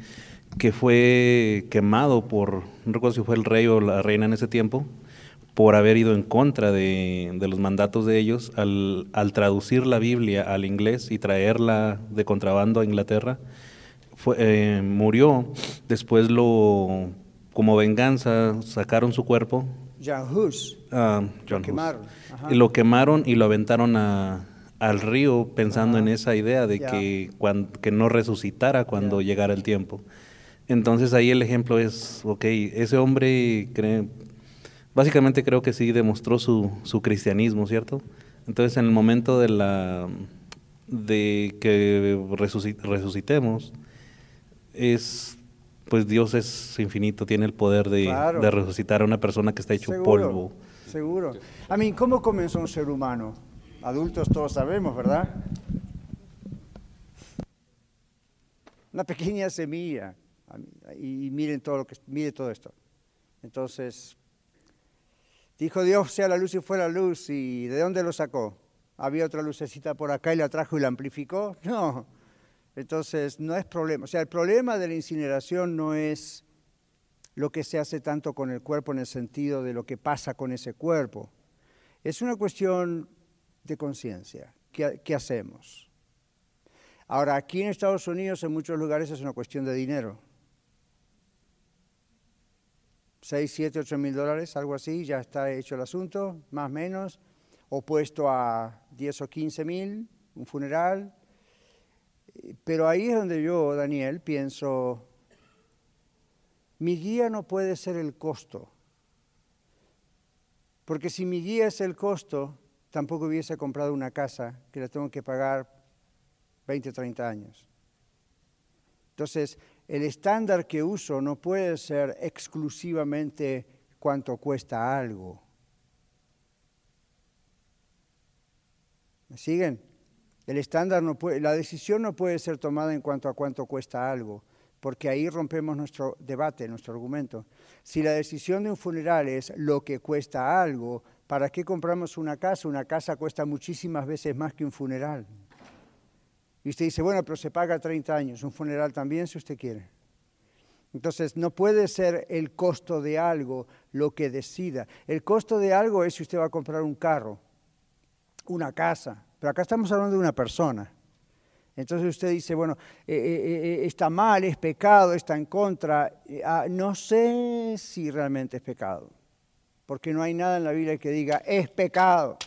Speaker 7: que fue quemado por, no recuerdo si fue el rey o la reina en ese tiempo, por haber ido en contra de, los mandatos de ellos al, traducir la Biblia al inglés y traerla de contrabando a Inglaterra. Fue, eh, murió, después lo, como venganza, sacaron su cuerpo.
Speaker 2: John Hus.
Speaker 7: Ah, lo quemaron. Y lo quemaron y lo aventaron al río pensando en esa idea de que, que no resucitara cuando llegara el tiempo. Entonces ahí el ejemplo es, ok, ese hombre cree, básicamente creo que sí demostró su, su cristianismo, ¿cierto? Entonces en el momento de la de que resucitemos es pues Dios es infinito, tiene el poder de, resucitar a una persona que está hecho polvo.
Speaker 2: Seguro. A mí, ¿cómo comenzó un ser humano? Adultos todos sabemos, ¿verdad? Una pequeña semilla. Y miren todo lo que mire todo esto. Entonces, Dijo Dios, sea la luz y fue la luz. ¿Y de dónde lo sacó? ¿Había otra lucecita por acá y la trajo y la amplificó? No. Entonces, no es problema. O sea, el problema de la incineración no es lo que se hace tanto con el cuerpo en el sentido de lo que pasa con ese cuerpo. Es una cuestión de conciencia. ¿Qué, ¿Qué hacemos? Ahora, aquí en Estados Unidos, en muchos lugares, es una cuestión de dinero. 6, 7, 8 mil dólares, algo así, ya está hecho el asunto, más o menos, opuesto a 10 o 15 mil, un funeral. Pero ahí es donde yo, Daniel, pienso, mi guía no puede ser el costo, porque si mi guía es el costo, tampoco hubiese comprado una casa que la tengo que pagar 20, 30 años. Entonces, el estándar que uso no puede ser exclusivamente cuánto cuesta algo. ¿Me siguen? El estándar no puede, la decisión no puede ser tomada en cuanto a cuánto cuesta algo, porque ahí rompemos nuestro debate, nuestro argumento. Si la decisión de un funeral es lo que cuesta algo, ¿para qué compramos una casa? Una casa cuesta muchísimas veces más que un funeral. Y usted dice, bueno, pero se paga 30 años, un funeral también si usted quiere. Entonces, no puede ser el costo de algo lo que decida. El costo de algo es si usted va a comprar un carro, una casa, pero acá estamos hablando de una persona. Entonces usted dice, bueno, eh, eh, eh, está mal, es pecado, está en contra. Ah, no sé si realmente es pecado, porque no hay nada en la Biblia que diga, es pecado.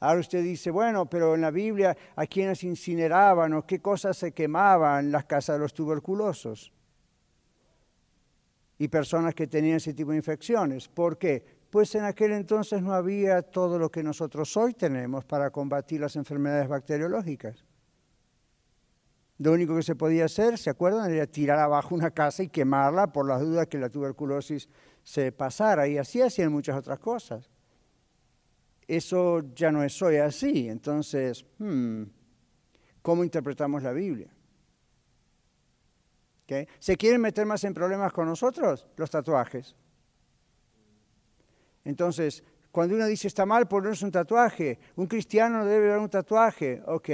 Speaker 2: Ahora usted dice, bueno, pero en la Biblia a quienes incineraban o qué cosas se quemaban las casas de los tuberculosos y personas que tenían ese tipo de infecciones. ¿Por qué? Pues en aquel entonces no había todo lo que nosotros hoy tenemos para combatir las enfermedades bacteriológicas. Lo único que se podía hacer, ¿se acuerdan? Era tirar abajo una casa y quemarla por las dudas que la tuberculosis se pasara. Y así hacían muchas otras cosas. Eso ya no es hoy así. Entonces, hmm, ¿cómo interpretamos la Biblia? ¿Se quieren meter más en problemas con nosotros? Los tatuajes. Entonces, cuando uno dice está mal ponerse un tatuaje, un cristiano debe ver un tatuaje, ok,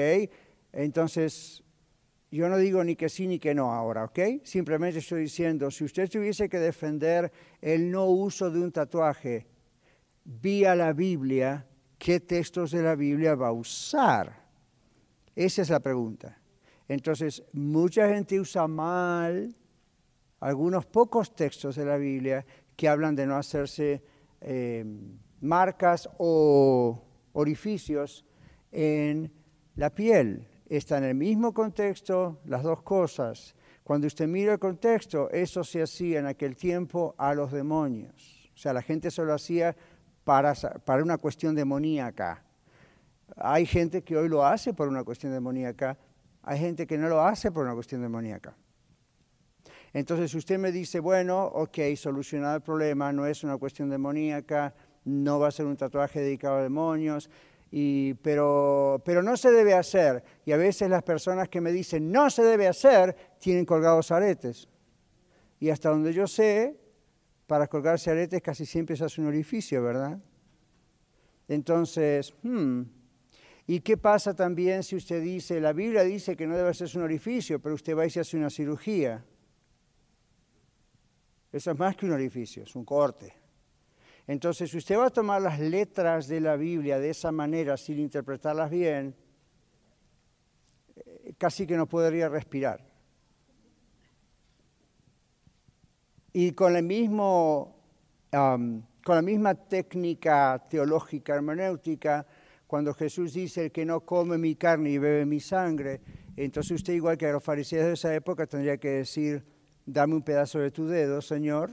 Speaker 2: entonces yo no digo ni que sí ni que no ahora, ¿ok? Simplemente estoy diciendo, si usted tuviese que defender el no uso de un tatuaje vía la Biblia, ¿qué textos de la Biblia va a usar? Esa es la pregunta. Entonces, mucha gente usa mal algunos pocos textos de la Biblia que hablan de no hacerse eh, marcas o orificios en la piel está en el mismo contexto las dos cosas. Cuando usted mira el contexto, eso se hacía en aquel tiempo a los demonios. O sea, la gente se lo hacía para, para una cuestión demoníaca. Hay gente que hoy lo hace por una cuestión demoníaca, hay gente que no lo hace por una cuestión demoníaca. Entonces usted me dice, bueno, ok, solucionado el problema, no es una cuestión demoníaca, no va a ser un tatuaje dedicado a demonios, pero, no se debe hacer. Y a veces las personas que me dicen no se debe hacer tienen colgados aretes. Y hasta donde yo sé, para colgarse aretes casi siempre se hace un orificio, ¿verdad? Entonces, hmm, ¿y qué pasa también si usted dice, la Biblia dice que no debe hacerse un orificio, pero usted va y se hace una cirugía? Eso es más que un orificio, es un corte. Entonces, si usted va a tomar las letras de la Biblia de esa manera, sin interpretarlas bien, eh, casi que no podría respirar. Y con, el mismo, con la misma técnica teológica hermenéutica, cuando Jesús dice, el que no come mi carne y bebe mi sangre, entonces usted, igual que a los fariseos de esa época, tendría que decir, dame un pedazo de tu dedo, Señor,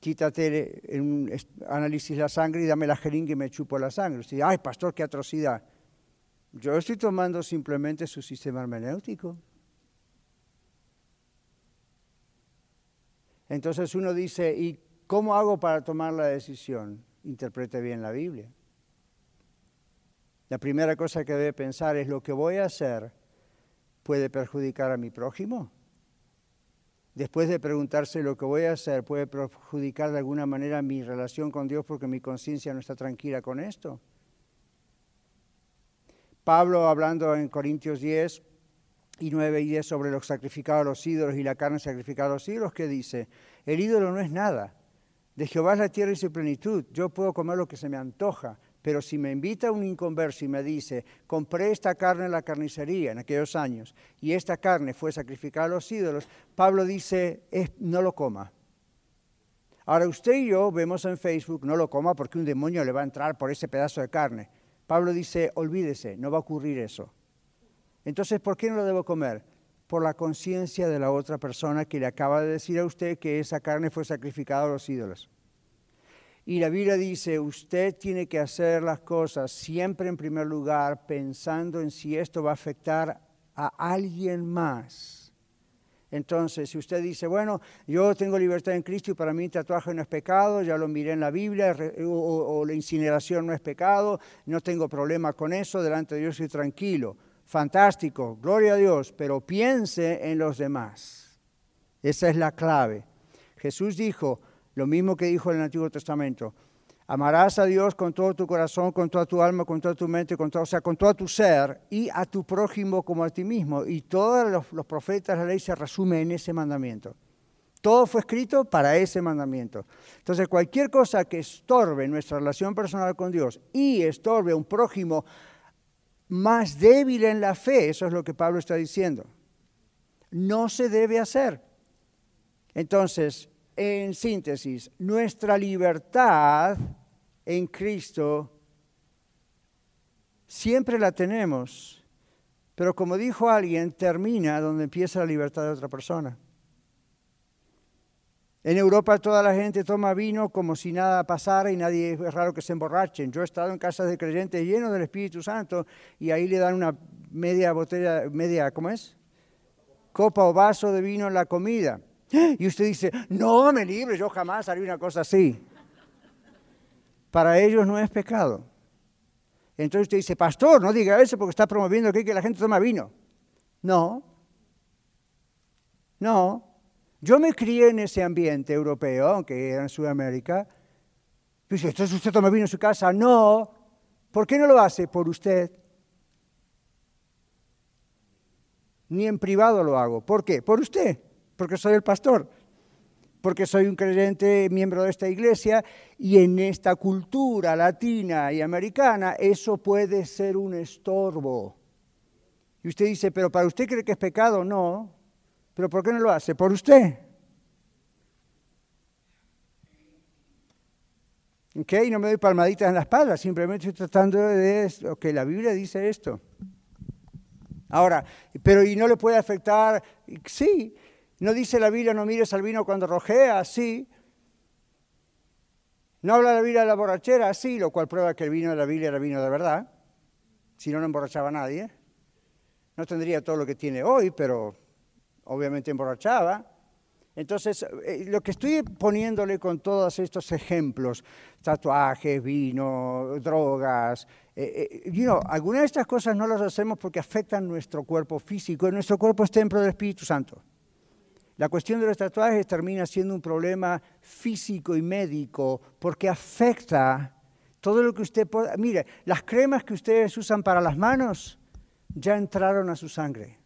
Speaker 2: quítate en análisis la sangre y dame la jeringa y me chupo la sangre. Usted ay, pastor, qué atrocidad. Yo estoy tomando simplemente su sistema hermenéutico. Entonces uno dice, ¿y cómo hago para tomar la decisión? Interprete bien la Biblia. La primera cosa que debe pensar es, ¿lo que voy a hacer puede perjudicar a mi prójimo? Después de preguntarse lo que voy a hacer, puede perjudicar de alguna manera mi relación con Dios porque mi conciencia no está tranquila con esto. Pablo hablando en Corintios 10 y 9 y 10 sobre los sacrificados a los ídolos y la carne sacrificada a los ídolos, ¿qué dice? El ídolo no es nada. De Jehová es la tierra y su plenitud. Yo puedo comer lo que se me antoja. Pero si me invita un inconverso y me dice, compré esta carne en la carnicería en aquellos años y esta carne fue sacrificada a los ídolos, Pablo dice, no lo coma. Ahora usted y yo vemos en Facebook, no lo coma porque un demonio le va a entrar por ese pedazo de carne. Pablo dice, olvídese, no va a ocurrir eso. Entonces, ¿por qué no lo debo comer? Por la conciencia de la otra persona que le acaba de decir a usted que esa carne fue sacrificada a los ídolos. Y la Biblia dice, usted tiene que hacer las cosas siempre en primer lugar pensando en si esto va a afectar a alguien más. Entonces, si usted dice, bueno, yo tengo libertad en Cristo y para mí el tatuaje no es pecado, ya lo miré en la Biblia, o, la incineración no es pecado, no tengo problema con eso, delante de Dios soy tranquilo. Fantástico, gloria a Dios, pero piense en los demás. Esa es la clave. Jesús dijo, lo mismo que dijo en el Antiguo Testamento. Amarás a Dios con todo tu corazón, con toda tu alma, con toda tu mente, con todo, o sea, con todo tu ser, y a tu prójimo como a ti mismo. Y todos los, profetas, la ley se resume en ese mandamiento. Todo fue escrito para ese mandamiento. Entonces, cualquier cosa que estorbe nuestra relación personal con Dios y estorbe a un prójimo más débil en la fe, eso es lo que Pablo está diciendo. No se debe hacer. Entonces, en síntesis, nuestra libertad en Cristo siempre la tenemos, pero como dijo alguien, termina donde empieza la libertad de otra persona. En Europa toda la gente toma vino como si nada pasara y nadie es raro que se emborrachen. Yo he estado en casas de creyentes llenos del Espíritu Santo y ahí le dan una media botella, media, ¿cómo es? Copa o vaso de vino en la comida. *gasps* Y usted dice, no me libre, yo jamás haría una cosa así. Para ellos no es pecado. Entonces usted dice, pastor, no diga eso porque está promoviendo que la gente toma vino. No, no. Yo me crié en ese ambiente europeo, aunque era en Sudamérica. Dice, entonces usted toma vino en su casa. No. ¿Por qué no lo hace? Por usted. Ni en privado lo hago. ¿Por qué? Por usted. Porque soy el pastor porque soy un creyente miembro de esta iglesia y en esta cultura latina y americana eso puede ser un estorbo. Y usted dice, pero para usted cree que es pecado, no. ¿Pero por qué no lo hace? Por usted. ¿Ok? No me doy palmaditas en la espalda, simplemente estoy tratando de... Ok, la Biblia dice esto. Ahora, pero ¿y no le puede afectar? Sí, ¿No dice la Biblia no mires al vino cuando rojea? Sí. ¿No habla la Biblia de la borrachera? Sí, lo cual prueba que el vino de la Biblia era vino de verdad. Si no, no emborrachaba a nadie. No tendría todo lo que tiene hoy, pero obviamente emborrachaba. Entonces, eh, lo que estoy poniéndole con todos estos ejemplos, tatuajes, vino, drogas, eh, eh algunas de estas cosas no las hacemos porque afectan nuestro cuerpo físico. Nuestro cuerpo es templo del Espíritu Santo. La cuestión de los tatuajes termina siendo un problema físico y médico porque afecta todo lo que usted pueda. Mire, las cremas que ustedes usan para las manos ya entraron a su sangre.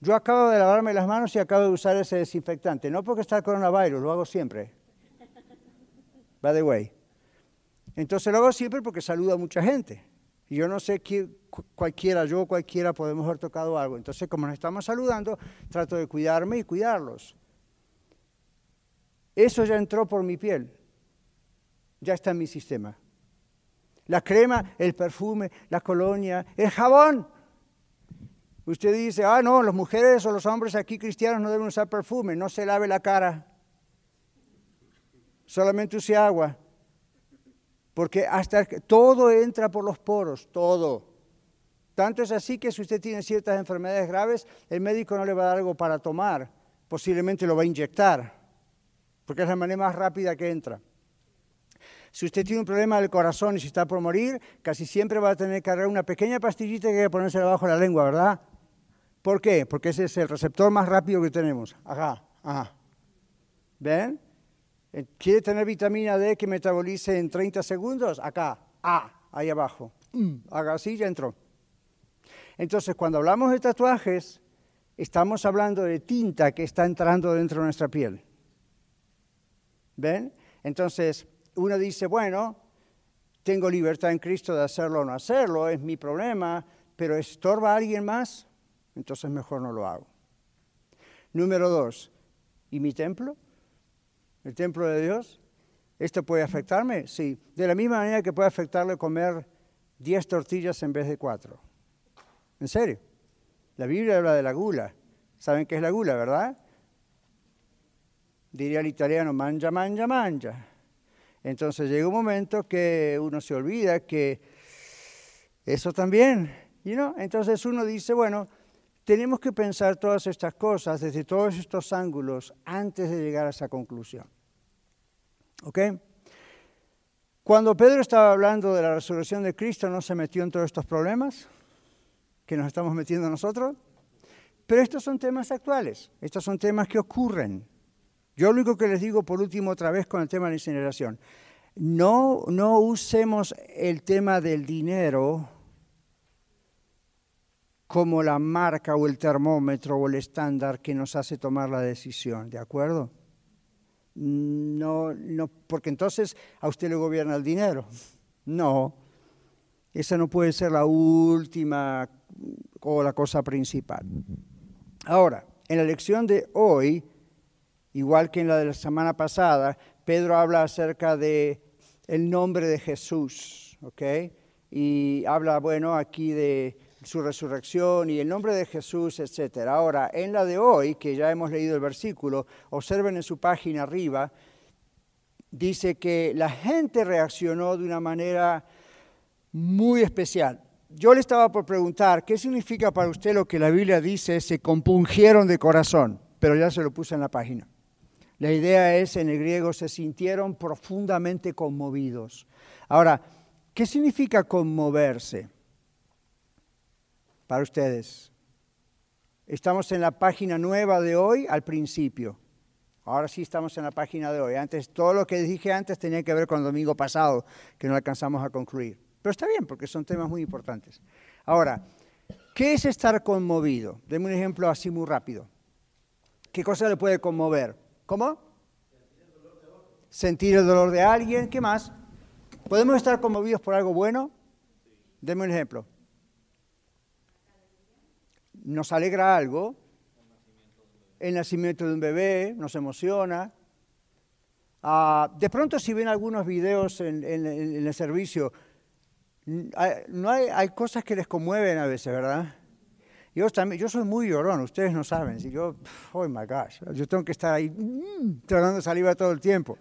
Speaker 2: Yo acabo de lavarme las manos y acabo de usar ese desinfectante, no porque está el coronavirus, lo hago siempre. By the way. Entonces lo hago siempre porque saludo a mucha gente. Yo no sé quién, cualquiera, yo cualquiera podemos haber tocado algo. Entonces, como nos estamos saludando, trato de cuidarme y cuidarlos. Eso ya entró por mi piel. Ya está en mi sistema. La crema, el perfume, la colonia, el jabón. Usted dice, ah, no, las mujeres o los hombres aquí cristianos no deben usar perfume, no se lave la cara. Solamente use agua. Porque hasta todo entra por los poros, todo. Tanto es así que si usted tiene ciertas enfermedades graves, el médico no le va a dar algo para tomar, posiblemente lo va a inyectar, porque es la manera más rápida que entra. Si usted tiene un problema del corazón y si está por morir, casi siempre va a tener que agarrar una pequeña pastillita que hay que ponerse debajo de la lengua, ¿verdad? ¿Por qué? Porque ese es el receptor más rápido que tenemos. Ajá, ajá. ¿Ven? Eh, ¿Quiere tener vitamina D que metabolice en 30 segundos? Acá, ah, ahí abajo. Mm, haga así, ya entró. Entonces, cuando hablamos de tatuajes, estamos hablando de tinta que está entrando dentro de nuestra piel. ¿Ven? Entonces, uno dice, bueno, tengo libertad en Cristo de hacerlo o no hacerlo, es mi problema, pero estorba a alguien más, entonces mejor no lo hago. Número dos, ¿y mi templo? ¿El templo de Dios? ¿Esto puede afectarme? Sí. De la misma manera que puede afectarle comer 10 tortillas en vez de 4. En serio. La Biblia habla de la gula. ¿Saben qué es la gula, verdad? Diría el italiano, mangia, mangia, mangia. Entonces llega un momento que uno se olvida que eso también? Entonces uno dice, bueno, tenemos que pensar todas estas cosas desde todos estos ángulos antes de llegar a esa conclusión. ¿Ok? Cuando Pedro estaba hablando de la resurrección de Cristo, ¿no se metió en todos estos problemas? que nos estamos metiendo nosotros. Pero estos son temas actuales, estos son temas que ocurren. Yo lo único que les digo por último otra vez con el tema de la incineración, no, no usemos el tema del dinero como la marca o el termómetro o el estándar que nos hace tomar la decisión, ¿de acuerdo? No, no, porque entonces a usted le gobierna el dinero. No, esa no puede ser la última o la cosa principal. Ahora, en la lección de hoy, igual que en la de la semana pasada, Pedro habla acerca de el nombre de Jesús, ¿ok? Y habla, bueno, aquí de su resurrección y el nombre de Jesús, etc. Ahora, en la de hoy, que ya hemos leído el versículo, observen en su página arriba, dice que la gente reaccionó de una manera muy especial. Yo le estaba por preguntar, ¿qué significa para usted lo que la Biblia dice, se compungieron de corazón? Pero ya se lo puse en la página. La idea es, en el griego, se sintieron profundamente conmovidos. Ahora, ¿qué significa conmoverse para ustedes? Estamos en la página nueva de hoy al principio. Ahora sí estamos en la página de hoy. Antes, todo lo que dije antes tenía que ver con el domingo pasado, que no alcanzamos a concluir. Pero está bien, porque son temas muy importantes. Ahora, ¿qué es estar conmovido? Deme un ejemplo así muy rápido. ¿Qué cosa le puede conmover? ¿Cómo? Sentir el dolor de alguien. ¿Qué más? ¿Podemos estar conmovidos por algo bueno? Deme un ejemplo. Nos alegra algo. El nacimiento de un bebé nos emociona. Ah, de pronto si ven algunos videos en el servicio, no hay, hay cosas que les conmueven a veces, ¿verdad? Yo, también, yo soy muy llorón, ustedes no saben. Si yo, oh my gosh, yo tengo que estar ahí mm, tratando saliva todo el tiempo.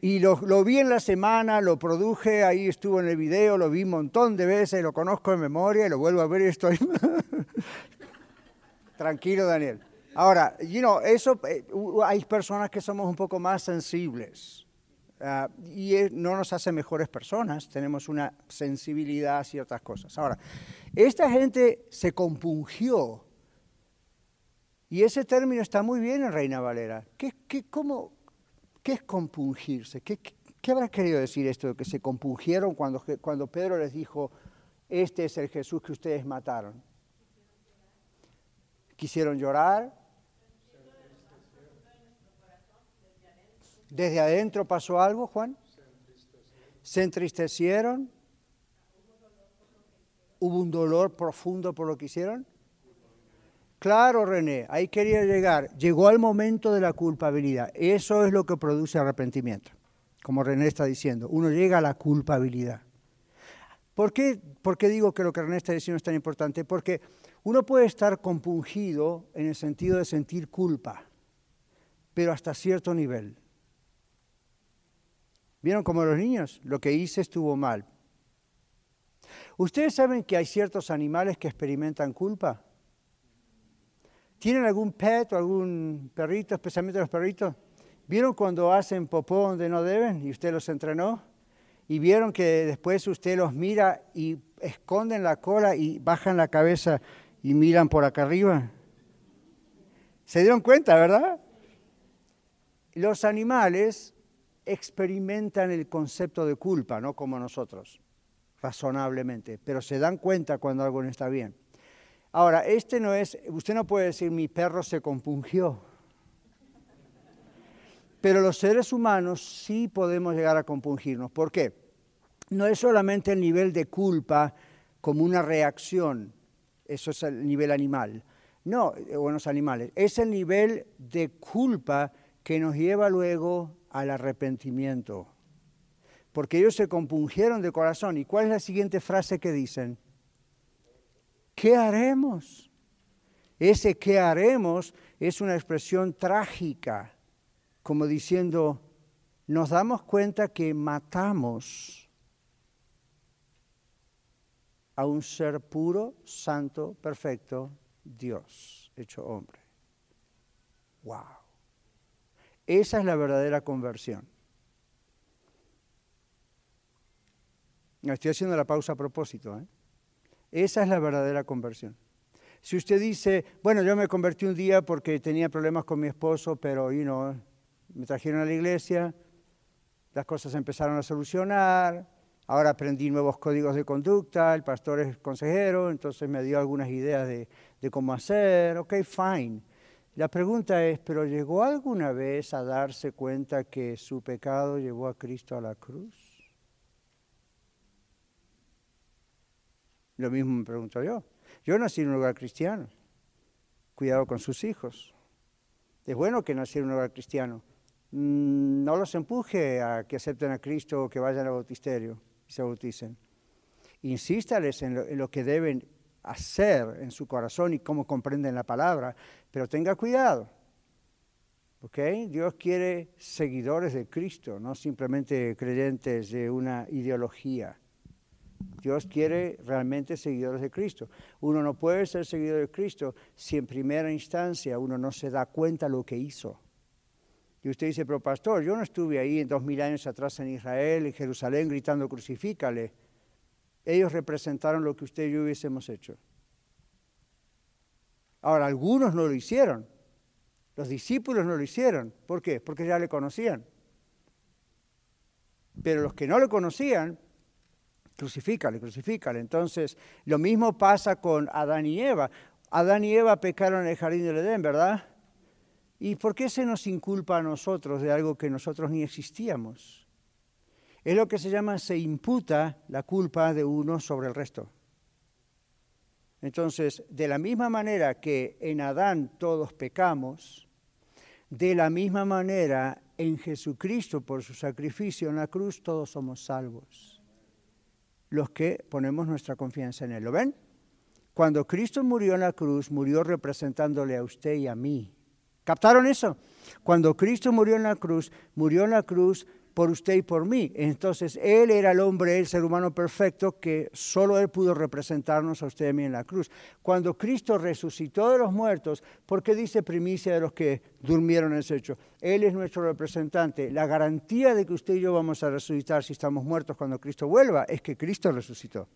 Speaker 2: Y lo, lo, vi en la semana, lo produje, ahí estuvo en el video, lo vi un montón de veces, lo conozco de memoria y lo vuelvo a ver y estoy... *laughs* *laughs* Tranquilo, Daniel. Ahora, you know, eso, eh, hay personas que somos un poco más sensibles. Ah, y no nos hace mejores personas, tenemos una sensibilidad a ciertas cosas. Ahora, esta gente se compungió, y ese término está muy bien en Reina Valera. ¿Qué, qué, cómo, qué es compungirse? ¿Qué, ¿Qué, habrá querido decir esto de que se compungieron cuando, cuando Pedro les dijo, este es el Jesús que ustedes mataron? ¿Quisieron llorar? ¿Desde adentro pasó algo, Juan? ¿Se entristecieron? ¿Hubo un dolor profundo por lo que hicieron? Claro, René, ahí quería llegar. Llegó el momento de la culpabilidad. Eso es lo que produce arrepentimiento, como René está diciendo. Uno llega a la culpabilidad. ¿Por qué, ¿Por qué digo que lo que René está diciendo es tan importante? Porque uno puede estar compungido en el sentido de sentir culpa, pero hasta cierto nivel. ¿Vieron como los niños? Lo que hice estuvo mal. ¿Ustedes saben que hay ciertos animales que experimentan culpa? ¿Tienen algún pet o algún perrito, especialmente los perritos? ¿Vieron cuando hacen popó donde no deben y usted los entrenó? ¿Y vieron que después usted los mira y esconden la cola y bajan la cabeza y miran por acá arriba? ¿Se dieron cuenta, verdad? Los animales experimentan el concepto de culpa, no como nosotros, razonablemente, pero se dan cuenta cuando algo no está bien. Ahora, este no es, usted no puede decir mi perro se compungió, pero los seres humanos sí podemos llegar a compungirnos. ¿Por qué? No es solamente el nivel de culpa como una reacción, eso es el nivel animal, no, buenos animales, es el nivel de culpa que nos lleva luego al arrepentimiento. Porque ellos se compungieron de corazón. ¿Y cuál es la siguiente frase que dicen? ¿Qué haremos? Ese qué haremos es una expresión trágica, como diciendo, nos damos cuenta que matamos a un ser puro, santo, perfecto, Dios, hecho hombre. ¡Wow! Esa es la verdadera conversión. Estoy haciendo la pausa a propósito. ¿eh? Esa es la verdadera conversión. Si usted dice, bueno, yo me convertí un día porque tenía problemas con mi esposo, pero you know, me trajeron a la iglesia, las cosas empezaron a solucionar, ahora aprendí nuevos códigos de conducta, el pastor es consejero, entonces me dio algunas ideas de, cómo hacer, ok, fine. La pregunta es, ¿pero llegó alguna vez a darse cuenta que su pecado llevó a Cristo a la cruz? Lo mismo me pregunto yo. Yo nací en un lugar cristiano. Cuidado con sus hijos. Es bueno que nací en un lugar cristiano. Mm, no los empuje a que acepten a Cristo o que vayan al bautisterio se bauticen. Insístales en lo, en lo que deben hacer en su corazón y cómo comprenden la palabra, pero tenga cuidado. ¿Ok? Dios quiere seguidores de Cristo, no simplemente creyentes de una ideología. Dios quiere realmente seguidores de Cristo. Uno no puede ser seguidor de Cristo si en primera instancia uno no se da cuenta lo que hizo. Y usted dice, pero pastor, yo no estuve ahí en dos mil años atrás en Israel, en Jerusalén, gritando crucifícale. Ellos representaron lo que usted y yo hubiésemos hecho. Ahora, algunos no lo hicieron. Los discípulos no lo hicieron. ¿Por qué? Porque ya le conocían. Pero los que no le conocían, crucifícale, crucifícale. Entonces, lo mismo pasa con Adán y Eva. Adán y Eva pecaron en el jardín del Edén, ¿verdad? ¿Y por qué se nos inculpa a nosotros de algo que nosotros ni existíamos? Es lo que se llama, se imputa la culpa de uno sobre el resto. Entonces, de la misma manera que en Adán todos pecamos, de la misma manera en Jesucristo por su sacrificio en la cruz todos somos salvos. Los que ponemos nuestra confianza en Él. ¿Lo ven? Cuando Cristo murió en la cruz, murió representándole a usted y a mí. ¿Captaron eso? Cuando Cristo murió en la cruz, murió en la cruz por usted y por mí. Entonces, Él era el hombre, el ser humano perfecto, que solo Él pudo representarnos a usted y a mí en la cruz. Cuando Cristo resucitó de los muertos, ¿por qué dice primicia de los que durmieron en ese hecho? Él es nuestro representante. La garantía de que usted y yo vamos a resucitar si estamos muertos cuando Cristo vuelva es que Cristo resucitó.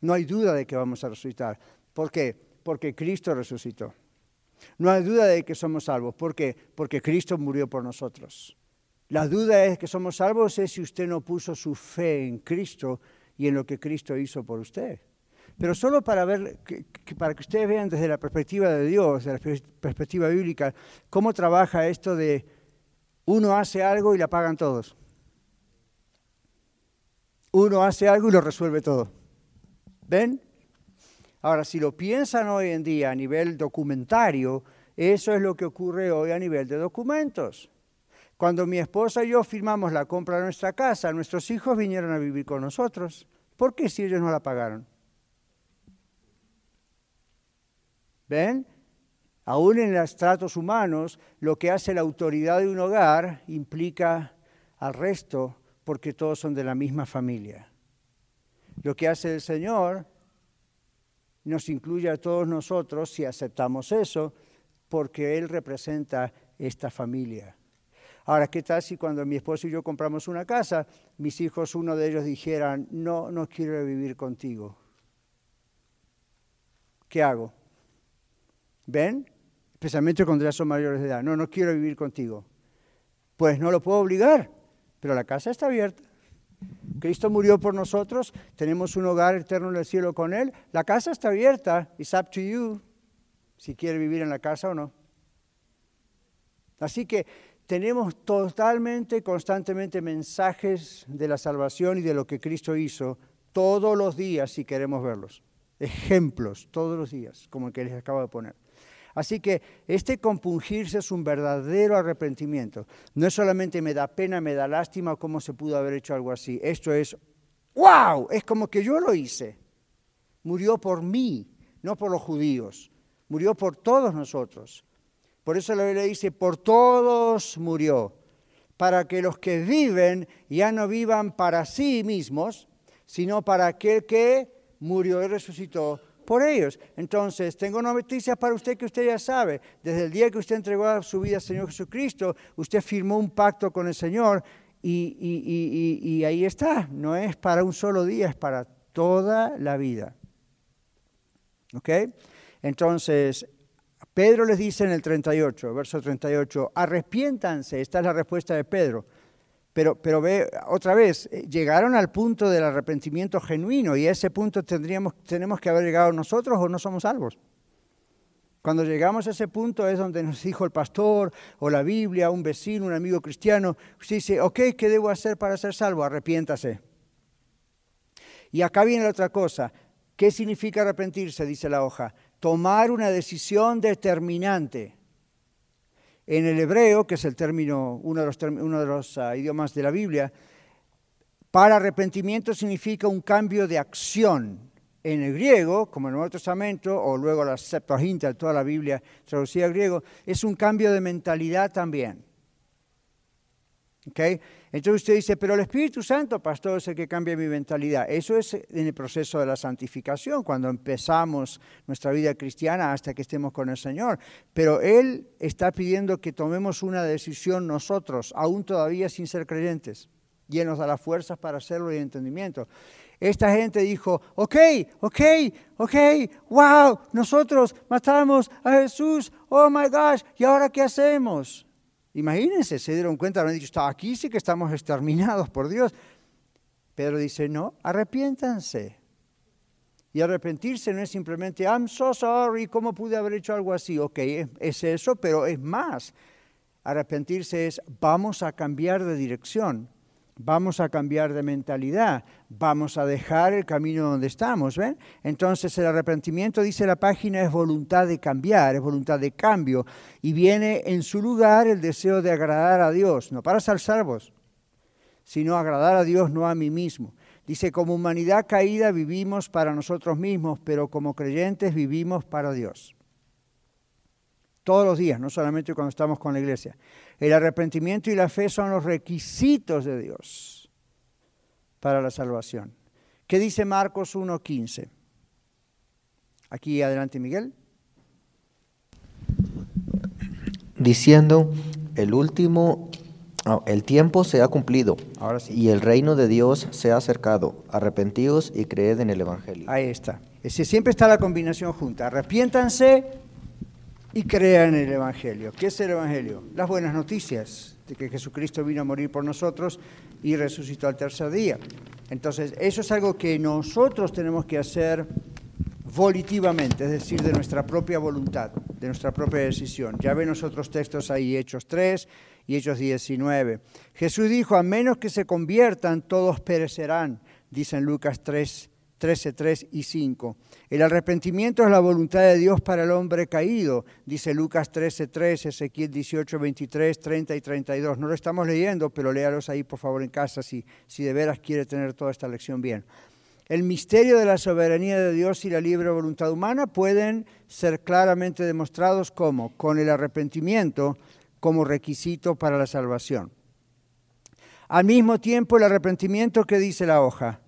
Speaker 2: No hay duda de que vamos a resucitar. ¿Por qué? Porque Cristo resucitó. No hay duda de que somos salvos. ¿Por qué? Porque Cristo murió por nosotros. La duda es que somos salvos es si usted no puso su fe en Cristo y en lo que Cristo hizo por usted. Pero solo para ver, para que ustedes vean desde la perspectiva de Dios, desde la perspectiva bíblica, cómo trabaja esto de uno hace algo y la pagan todos. Uno hace algo y lo resuelve todo. ¿Ven? Ahora, si lo piensan hoy en día a nivel documentario, eso es lo que ocurre hoy a nivel de documentos. Cuando mi esposa y yo firmamos la compra de nuestra casa, nuestros hijos vinieron a vivir con nosotros. ¿Por qué si ellos no la pagaron? ¿Ven? Aún en los tratos humanos, lo que hace la autoridad de un hogar implica al resto porque todos son de la misma familia. Lo que hace el Señor nos incluye a todos nosotros si aceptamos eso, porque Él representa esta familia. Ahora, ¿qué tal si cuando mi esposo y yo compramos una casa, mis hijos, uno de ellos dijeran, no, no quiero vivir contigo? ¿Qué hago? ¿Ven? Especialmente cuando ya son mayores de edad. No, no quiero vivir contigo. Pues no lo puedo obligar, pero la casa está abierta. Cristo murió por nosotros, tenemos un hogar eterno en el cielo con Él. La casa está abierta, it's up to you si quiere vivir en la casa o no. Así que tenemos totalmente, constantemente mensajes de la salvación y de lo que Cristo hizo todos los días si queremos verlos. Ejemplos todos los días, como el que les acabo de poner. Así que este compungirse es un verdadero arrepentimiento. No es solamente me da pena, me da lástima cómo se pudo haber hecho algo así. Esto es, wow, es como que yo lo hice. Murió por mí, no por los judíos. Murió por todos nosotros. Por eso la Biblia dice, por todos murió, para que los que viven ya no vivan para sí mismos, sino para aquel que murió y resucitó por ellos. Entonces, tengo una noticia para usted que usted ya sabe. Desde el día que usted entregó su vida al Señor Jesucristo, usted firmó un pacto con el Señor y, y ahí está. No es para un solo día, es para toda la vida. ¿Ok? Entonces, Pedro les dice en el 38, verso 38, arrepiéntanse, esta es la respuesta de Pedro. Pero, pero ve, otra vez, eh, llegaron al punto del arrepentimiento genuino y a ese punto tendríamos, tenemos que haber llegado nosotros o no somos salvos. Cuando llegamos a ese punto es donde nos dijo el pastor o la Biblia, un vecino, un amigo cristiano, usted dice, ok, ¿qué debo hacer para ser salvo? Arrepiéntase. Y acá viene la otra cosa, ¿Qué significa arrepentirse? Dice la hoja. Tomar una decisión determinante. En el hebreo, que es el término, uno de los, ah, idiomas de la Biblia, para arrepentimiento significa un cambio de acción. En el griego, como en el Nuevo Testamento, o luego la Septuaginta, toda la Biblia traducida al griego, es un cambio de mentalidad también. ¿Okay? Entonces usted dice, pero el Espíritu Santo, pastor, es el que cambia mi mentalidad. Eso es en el proceso de la santificación, cuando empezamos nuestra vida cristiana hasta que estemos con el Señor. Pero Él está pidiendo que tomemos una decisión nosotros, aún todavía sin ser creyentes, y Él nos da las fuerzas para hacerlo y el entendimiento. Esta gente dijo, ok, ok, ok, wow, nosotros matamos a Jesús, oh my gosh, ¿y ahora qué hacemos? Imagínense, se dieron cuenta, han dicho, está aquí sí que estamos exterminados por Dios. Pedro dice, no, arrepiéntanse. Y arrepentirse no es simplemente, I'm so sorry, ¿cómo pude haber hecho algo así? Ok, es eso, pero es más. Arrepentirse es, vamos a cambiar de dirección vamos a cambiar de mentalidad, vamos a dejar el camino donde estamos, ¿ven? Entonces el arrepentimiento, dice la página, es voluntad de cambiar, es voluntad de cambio, y viene en su lugar el deseo de agradar a Dios, no para ser salvos, sino agradar a Dios, no a mí mismo. Dice, como humanidad caída vivimos para nosotros mismos, pero como creyentes vivimos para Dios. Todos los días, no solamente cuando estamos con la iglesia. El arrepentimiento y la fe son los requisitos de Dios para la salvación. ¿Qué dice Marcos 1.15? Aquí adelante Miguel.
Speaker 8: Diciendo, el último, el tiempo se ha cumplido
Speaker 2: Ahora sí.
Speaker 8: y el reino de Dios se ha acercado. Arrepentíos y creed en el Evangelio.
Speaker 2: Ahí está. Ese siempre está la combinación junta. Arrepiéntanse y crean en el Evangelio. ¿Qué es el Evangelio? Las buenas noticias de que Jesucristo vino a morir por nosotros y resucitó al tercer día. Entonces, eso es algo que nosotros tenemos que hacer volitivamente, es decir, de nuestra propia voluntad, de nuestra propia decisión. Ya ven los otros textos ahí, Hechos 3 y Hechos 19. Jesús dijo, a menos que se conviertan, todos perecerán, dice en Lucas 3, 13, 3 y 5. El arrepentimiento es la voluntad de Dios para el hombre caído, dice Lucas 13, 3, Ezequiel 18, 23, 30 y 32. No lo estamos leyendo, pero léalos ahí por favor en casa si, si de veras quiere tener toda esta lección bien. El misterio de la soberanía de Dios y la libre voluntad humana pueden ser claramente demostrados como con el arrepentimiento como requisito para la salvación. Al mismo tiempo, el arrepentimiento que dice la hoja,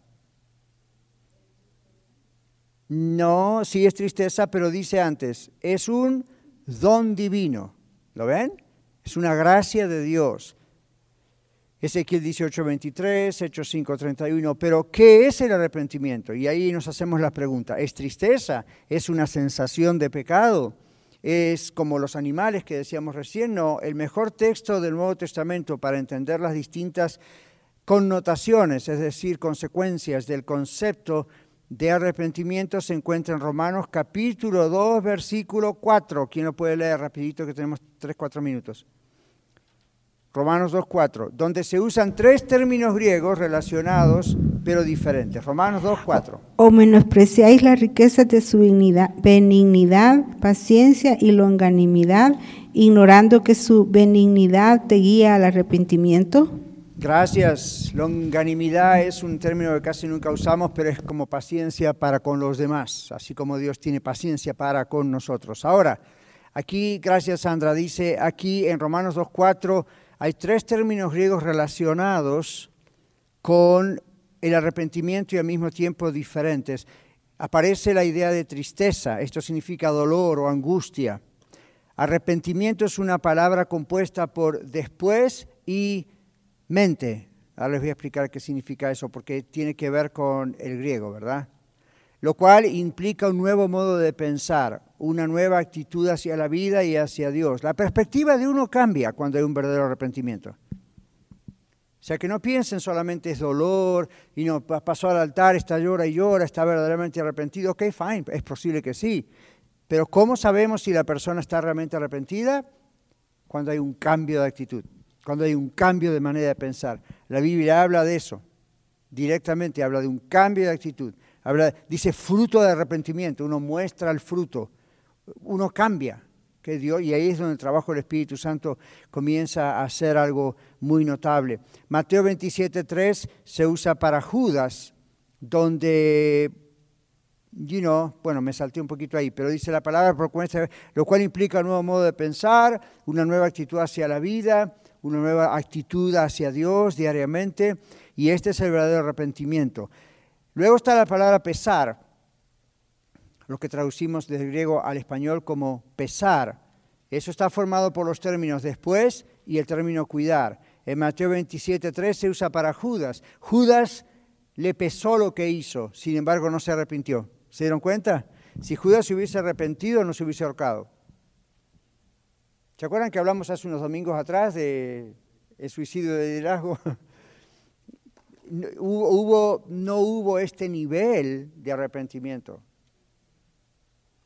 Speaker 2: no, sí es tristeza, pero dice antes, es un don divino. ¿Lo ven? Es una gracia de Dios. Ezequiel 18:23, Hechos 5:31. Pero, ¿qué es el arrepentimiento? Y ahí nos hacemos la pregunta. ¿Es tristeza? ¿Es una sensación de pecado? ¿Es como los animales que decíamos recién? No, el mejor texto del Nuevo Testamento para entender las distintas connotaciones, es decir, consecuencias del concepto de arrepentimiento se encuentra en Romanos capítulo 2, versículo 4. ¿Quién lo puede leer rapidito que tenemos 3, 4 minutos? Romanos 2, 4, donde se usan tres términos griegos relacionados pero diferentes. Romanos 2, 4.
Speaker 9: O menospreciáis la riqueza de su benignidad, paciencia y longanimidad, ignorando que su benignidad te guía al arrepentimiento.
Speaker 2: Gracias. Longanimidad es un término que casi nunca usamos, pero es como paciencia para con los demás, así como Dios tiene paciencia para con nosotros. Ahora, aquí, gracias Sandra, dice aquí en Romanos 2.4, hay tres términos griegos relacionados con el arrepentimiento y al mismo tiempo diferentes. Aparece la idea de tristeza, esto significa dolor o angustia. Arrepentimiento es una palabra compuesta por después y mente. Ahora les voy a explicar qué significa eso, porque tiene que ver con el griego, ¿verdad? Lo cual implica un nuevo modo de pensar, una nueva actitud hacia la vida y hacia Dios. La perspectiva de uno cambia cuando hay un verdadero arrepentimiento. O sea, que no piensen solamente es dolor y no pasó al altar, está llora y llora, está verdaderamente arrepentido. Ok, fine, es posible que sí. Pero ¿cómo sabemos si la persona está realmente arrepentida? Cuando hay un cambio de actitud cuando hay un cambio de manera de pensar. La Biblia habla de eso, directamente habla de un cambio de actitud. dice fruto de arrepentimiento, uno muestra el fruto, uno cambia. Que Dios, y ahí es donde el trabajo del Espíritu Santo comienza a hacer algo muy notable. Mateo 27.3 se usa para Judas, donde you know, bueno, me salté un poquito ahí, pero dice la palabra lo cual implica un nuevo modo de pensar, una nueva actitud hacia la vida, una nueva actitud hacia Dios diariamente, y este es el verdadero arrepentimiento. Luego está la palabra pesar, lo que traducimos del griego al español como pesar. Eso está formado por los términos después y el término cuidar. En Mateo 27.3 se usa para Judas. Judas le pesó lo que hizo, sin embargo no se arrepintió. ¿Se dieron cuenta? Si Judas se hubiese arrepentido, no se hubiese ahorcado. ¿Se acuerdan que hablamos hace unos domingos atrás de el suicidio de liderazgo? *laughs* no hubo este nivel de arrepentimiento.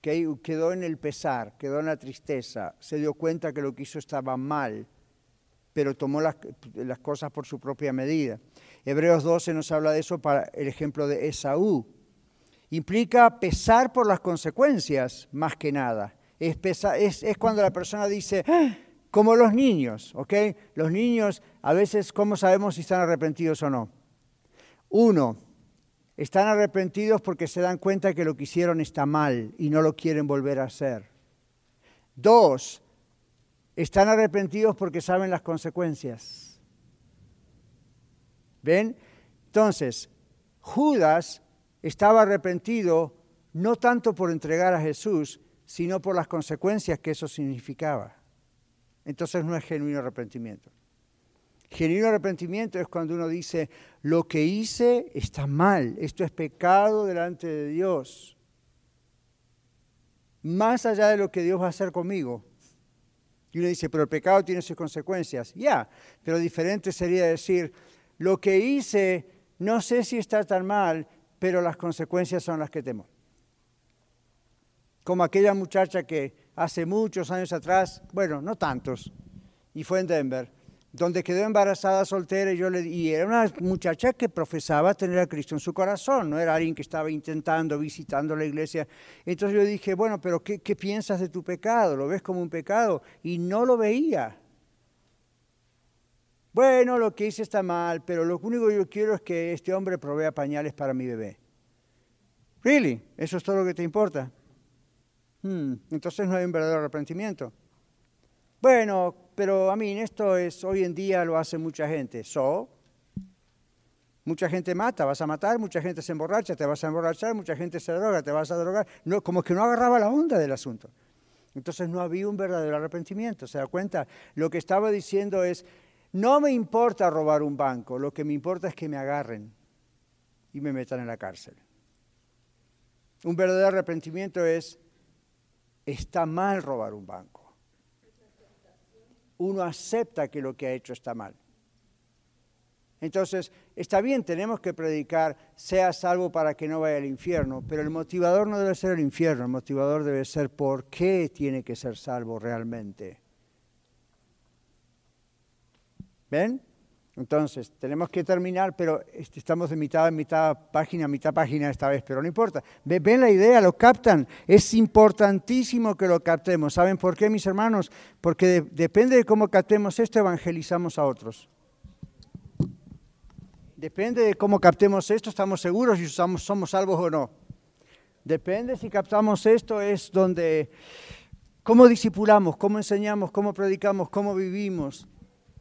Speaker 2: Que quedó en el pesar, quedó en la tristeza, se dio cuenta que lo que hizo estaba mal, pero tomó las, las cosas por su propia medida. Hebreos 12 nos habla de eso para el ejemplo de Esaú implica pesar por las consecuencias más que nada. Es, cuando la persona dice, ah", como los niños, ¿ok? Los niños a veces, ¿cómo sabemos si están arrepentidos o no? Uno, están arrepentidos porque se dan cuenta que lo que hicieron está mal y no lo quieren volver a hacer. Dos, están arrepentidos porque saben las consecuencias. ¿Ven? Entonces, Judas estaba arrepentido no tanto por entregar a Jesús, sino por las consecuencias que eso significaba. Entonces no es genuino arrepentimiento. Genuino arrepentimiento es cuando uno dice, lo que hice está mal, esto es pecado delante de Dios. Más allá de lo que Dios va a hacer conmigo. Y uno dice, pero el pecado tiene sus consecuencias. Ya, pero diferente sería decir, lo que hice no sé si está tan mal, pero las consecuencias son las que temo. Como aquella muchacha que hace muchos años atrás, bueno, no tantos, y fue en Denver, donde quedó embarazada soltera y yo le y era una muchacha que profesaba tener a Cristo en su corazón, no era alguien que estaba intentando, visitando la iglesia. Entonces yo dije, bueno, pero ¿qué, qué piensas de tu pecado? ¿Lo ves como un pecado? Y no lo veía. Bueno, lo que hice está mal, pero lo único que yo quiero es que este hombre provea pañales para mi bebé. ¿Really? ¿Eso es todo lo que te importa? Hmm, entonces no hay un verdadero arrepentimiento. Bueno, pero a mí esto es, hoy en día lo hace mucha gente. So, mucha gente mata, vas a matar, mucha gente se emborracha, te vas a emborrachar, mucha gente se droga, te vas a drogar. No, como que no agarraba la onda del asunto. Entonces no había un verdadero arrepentimiento, ¿se da cuenta? Lo que estaba diciendo es, no me importa robar un banco, lo que me importa es que me agarren y me metan en la cárcel. Un verdadero arrepentimiento es, está mal robar un banco. Uno acepta que lo que ha hecho está mal. Entonces, está bien, tenemos que predicar, sea salvo para que no vaya al infierno, pero el motivador no debe ser el infierno, el motivador debe ser por qué tiene que ser salvo realmente. ¿Ven? Entonces, tenemos que terminar, pero este, estamos de mitad, mitad página, mitad página esta vez, pero no importa. ¿Ven la idea? ¿Lo captan? Es importantísimo que lo captemos. ¿Saben por qué, mis hermanos? Porque depende de cómo captemos esto, evangelizamos a otros. Depende de cómo captemos esto, estamos seguros si somos, somos salvos o no. Depende si captamos esto, es donde, cómo discipulamos, cómo enseñamos, cómo predicamos, cómo vivimos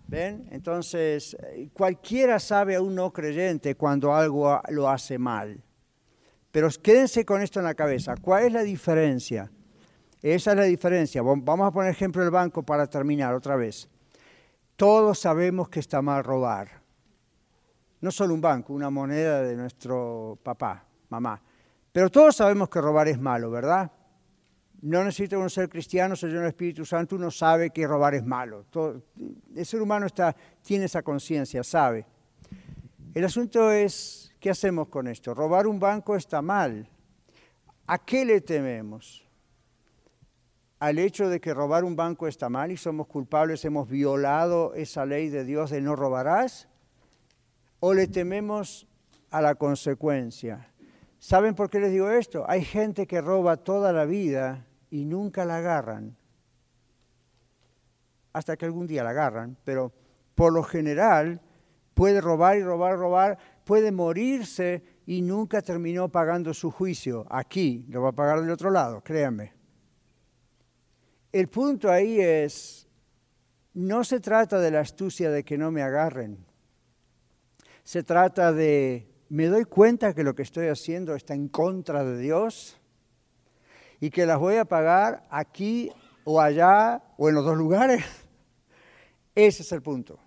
Speaker 2: ¿Ven? Entonces, eh, cualquiera sabe a un no creyente cuando algo lo hace mal. Pero quédense con esto en la cabeza. ¿Cuál es la diferencia? Esa es la diferencia. Vamos a poner ejemplo del banco para terminar otra vez. Todos sabemos que está mal robar. No solo un banco, una moneda de nuestro papá, mamá. Pero todos sabemos que robar es malo, ¿verdad? No necesita uno ser cristiano, ser el Espíritu Santo, uno sabe que robar es malo. el ser humano está, tiene esa conciencia, sabe. El asunto es, ¿qué hacemos con esto? Robar un banco está mal. ¿A qué le tememos? ¿Al hecho de que robar un banco está mal y somos culpables, hemos violado esa ley de Dios de no robarás? ¿O le tememos a la consecuencia? ¿Saben por qué les digo esto? Hay gente que roba toda la vida y nunca la agarran. Hasta que algún día la agarran, pero por lo general puede robar y robar, robar, puede morirse y nunca terminó pagando su juicio. Aquí lo va a pagar del otro lado, créanme. El punto ahí es, no se trata de la astucia de que no me agarren. Se trata de me doy cuenta que lo que estoy haciendo está en contra de Dios y que las voy a pagar aquí o allá o en los dos lugares. *laughs* Ese es el punto.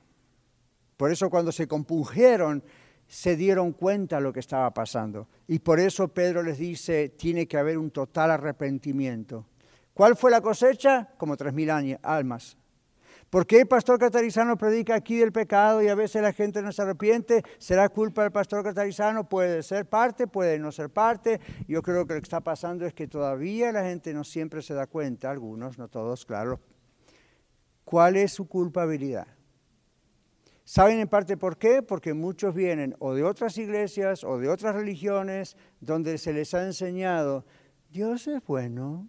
Speaker 2: Por eso cuando se compungieron, se dieron cuenta de lo que estaba pasando. Y por eso Pedro les dice, tiene que haber un total arrepentimiento. ¿Cuál fue la cosecha? Como tres mil almas. ¿Por qué el pastor catarizano predica aquí del pecado y a veces la gente no se arrepiente? ¿Será culpa del pastor catarizano? Puede ser parte, puede no ser parte. Yo creo que lo que está pasando es que todavía la gente no siempre se da cuenta, algunos, no todos, claro, cuál es su culpabilidad. ¿Saben en parte por qué? Porque muchos vienen o de otras iglesias o de otras religiones donde se les ha enseñado, Dios es bueno,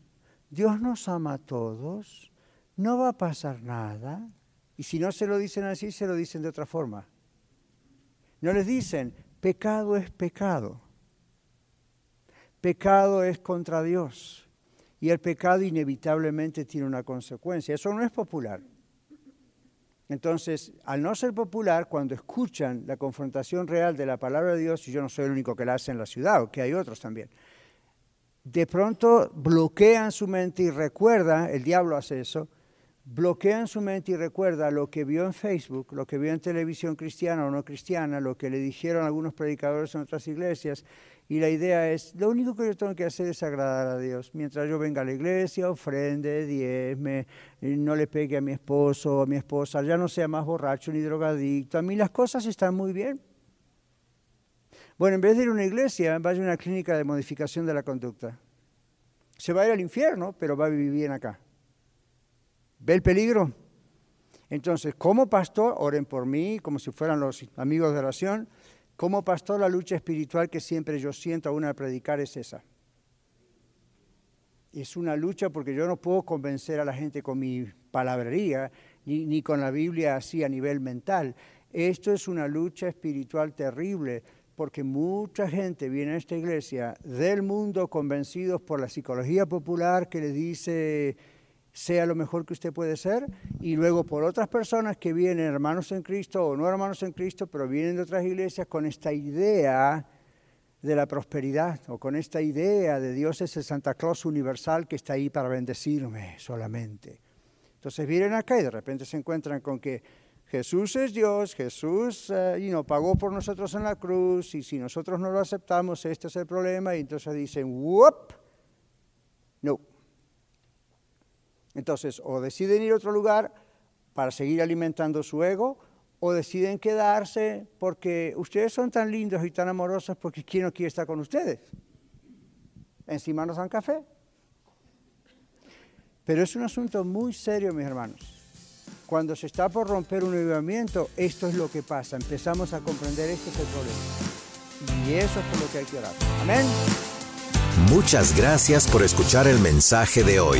Speaker 2: Dios nos ama a todos, no va a pasar nada. Y si no se lo dicen así, se lo dicen de otra forma. No les dicen, pecado es pecado. Pecado es contra Dios. Y el pecado inevitablemente tiene una consecuencia. Eso no es popular. Entonces, al no ser popular, cuando escuchan la confrontación real de la palabra de Dios, y yo no soy el único que la hace en la ciudad, que hay otros también, de pronto bloquean su mente y recuerda, el diablo hace eso, bloquean su mente y recuerda lo que vio en Facebook, lo que vio en televisión cristiana o no cristiana, lo que le dijeron algunos predicadores en otras iglesias, y la idea es, lo único que yo tengo que hacer es agradar a Dios. Mientras yo venga a la iglesia, ofrende, diezme, no le pegue a mi esposo o a mi esposa, ya no sea más borracho ni drogadicto, a mí las cosas están muy bien. Bueno, en vez de ir a una iglesia, vaya a una clínica de modificación de la conducta. Se va a ir al infierno, pero va a vivir bien acá. ¿Ve el peligro? Entonces, como pastor, oren por mí, como si fueran los amigos de oración. Como pastor, la lucha espiritual que siempre yo siento aún al predicar es esa. Es una lucha porque yo no puedo convencer a la gente con mi palabrería, ni, ni con la Biblia así a nivel mental. Esto es una lucha espiritual terrible porque mucha gente viene a esta iglesia del mundo convencidos por la psicología popular que les dice sea lo mejor que usted puede ser, y luego por otras personas que vienen, hermanos en Cristo o no hermanos en Cristo, pero vienen de otras iglesias con esta idea de la prosperidad o con esta idea de Dios es el Santa Claus universal que está ahí para bendecirme solamente. Entonces vienen acá y de repente se encuentran con que Jesús es Dios, Jesús y uh, pagó por nosotros en la cruz y si nosotros no lo aceptamos, este es el problema y entonces dicen, ¡whoop! No. Entonces, o deciden ir a otro lugar para seguir alimentando su ego, o deciden quedarse porque ustedes son tan lindos y tan amorosos porque ¿quién no quiere estar con ustedes? Encima nos dan café. Pero es un asunto muy serio, mis hermanos. Cuando se está por romper un avivamiento, esto es lo que pasa. Empezamos a comprender este es el problema. Y eso es por lo que hay que orar. Amén.
Speaker 1: Muchas gracias por escuchar el mensaje de hoy.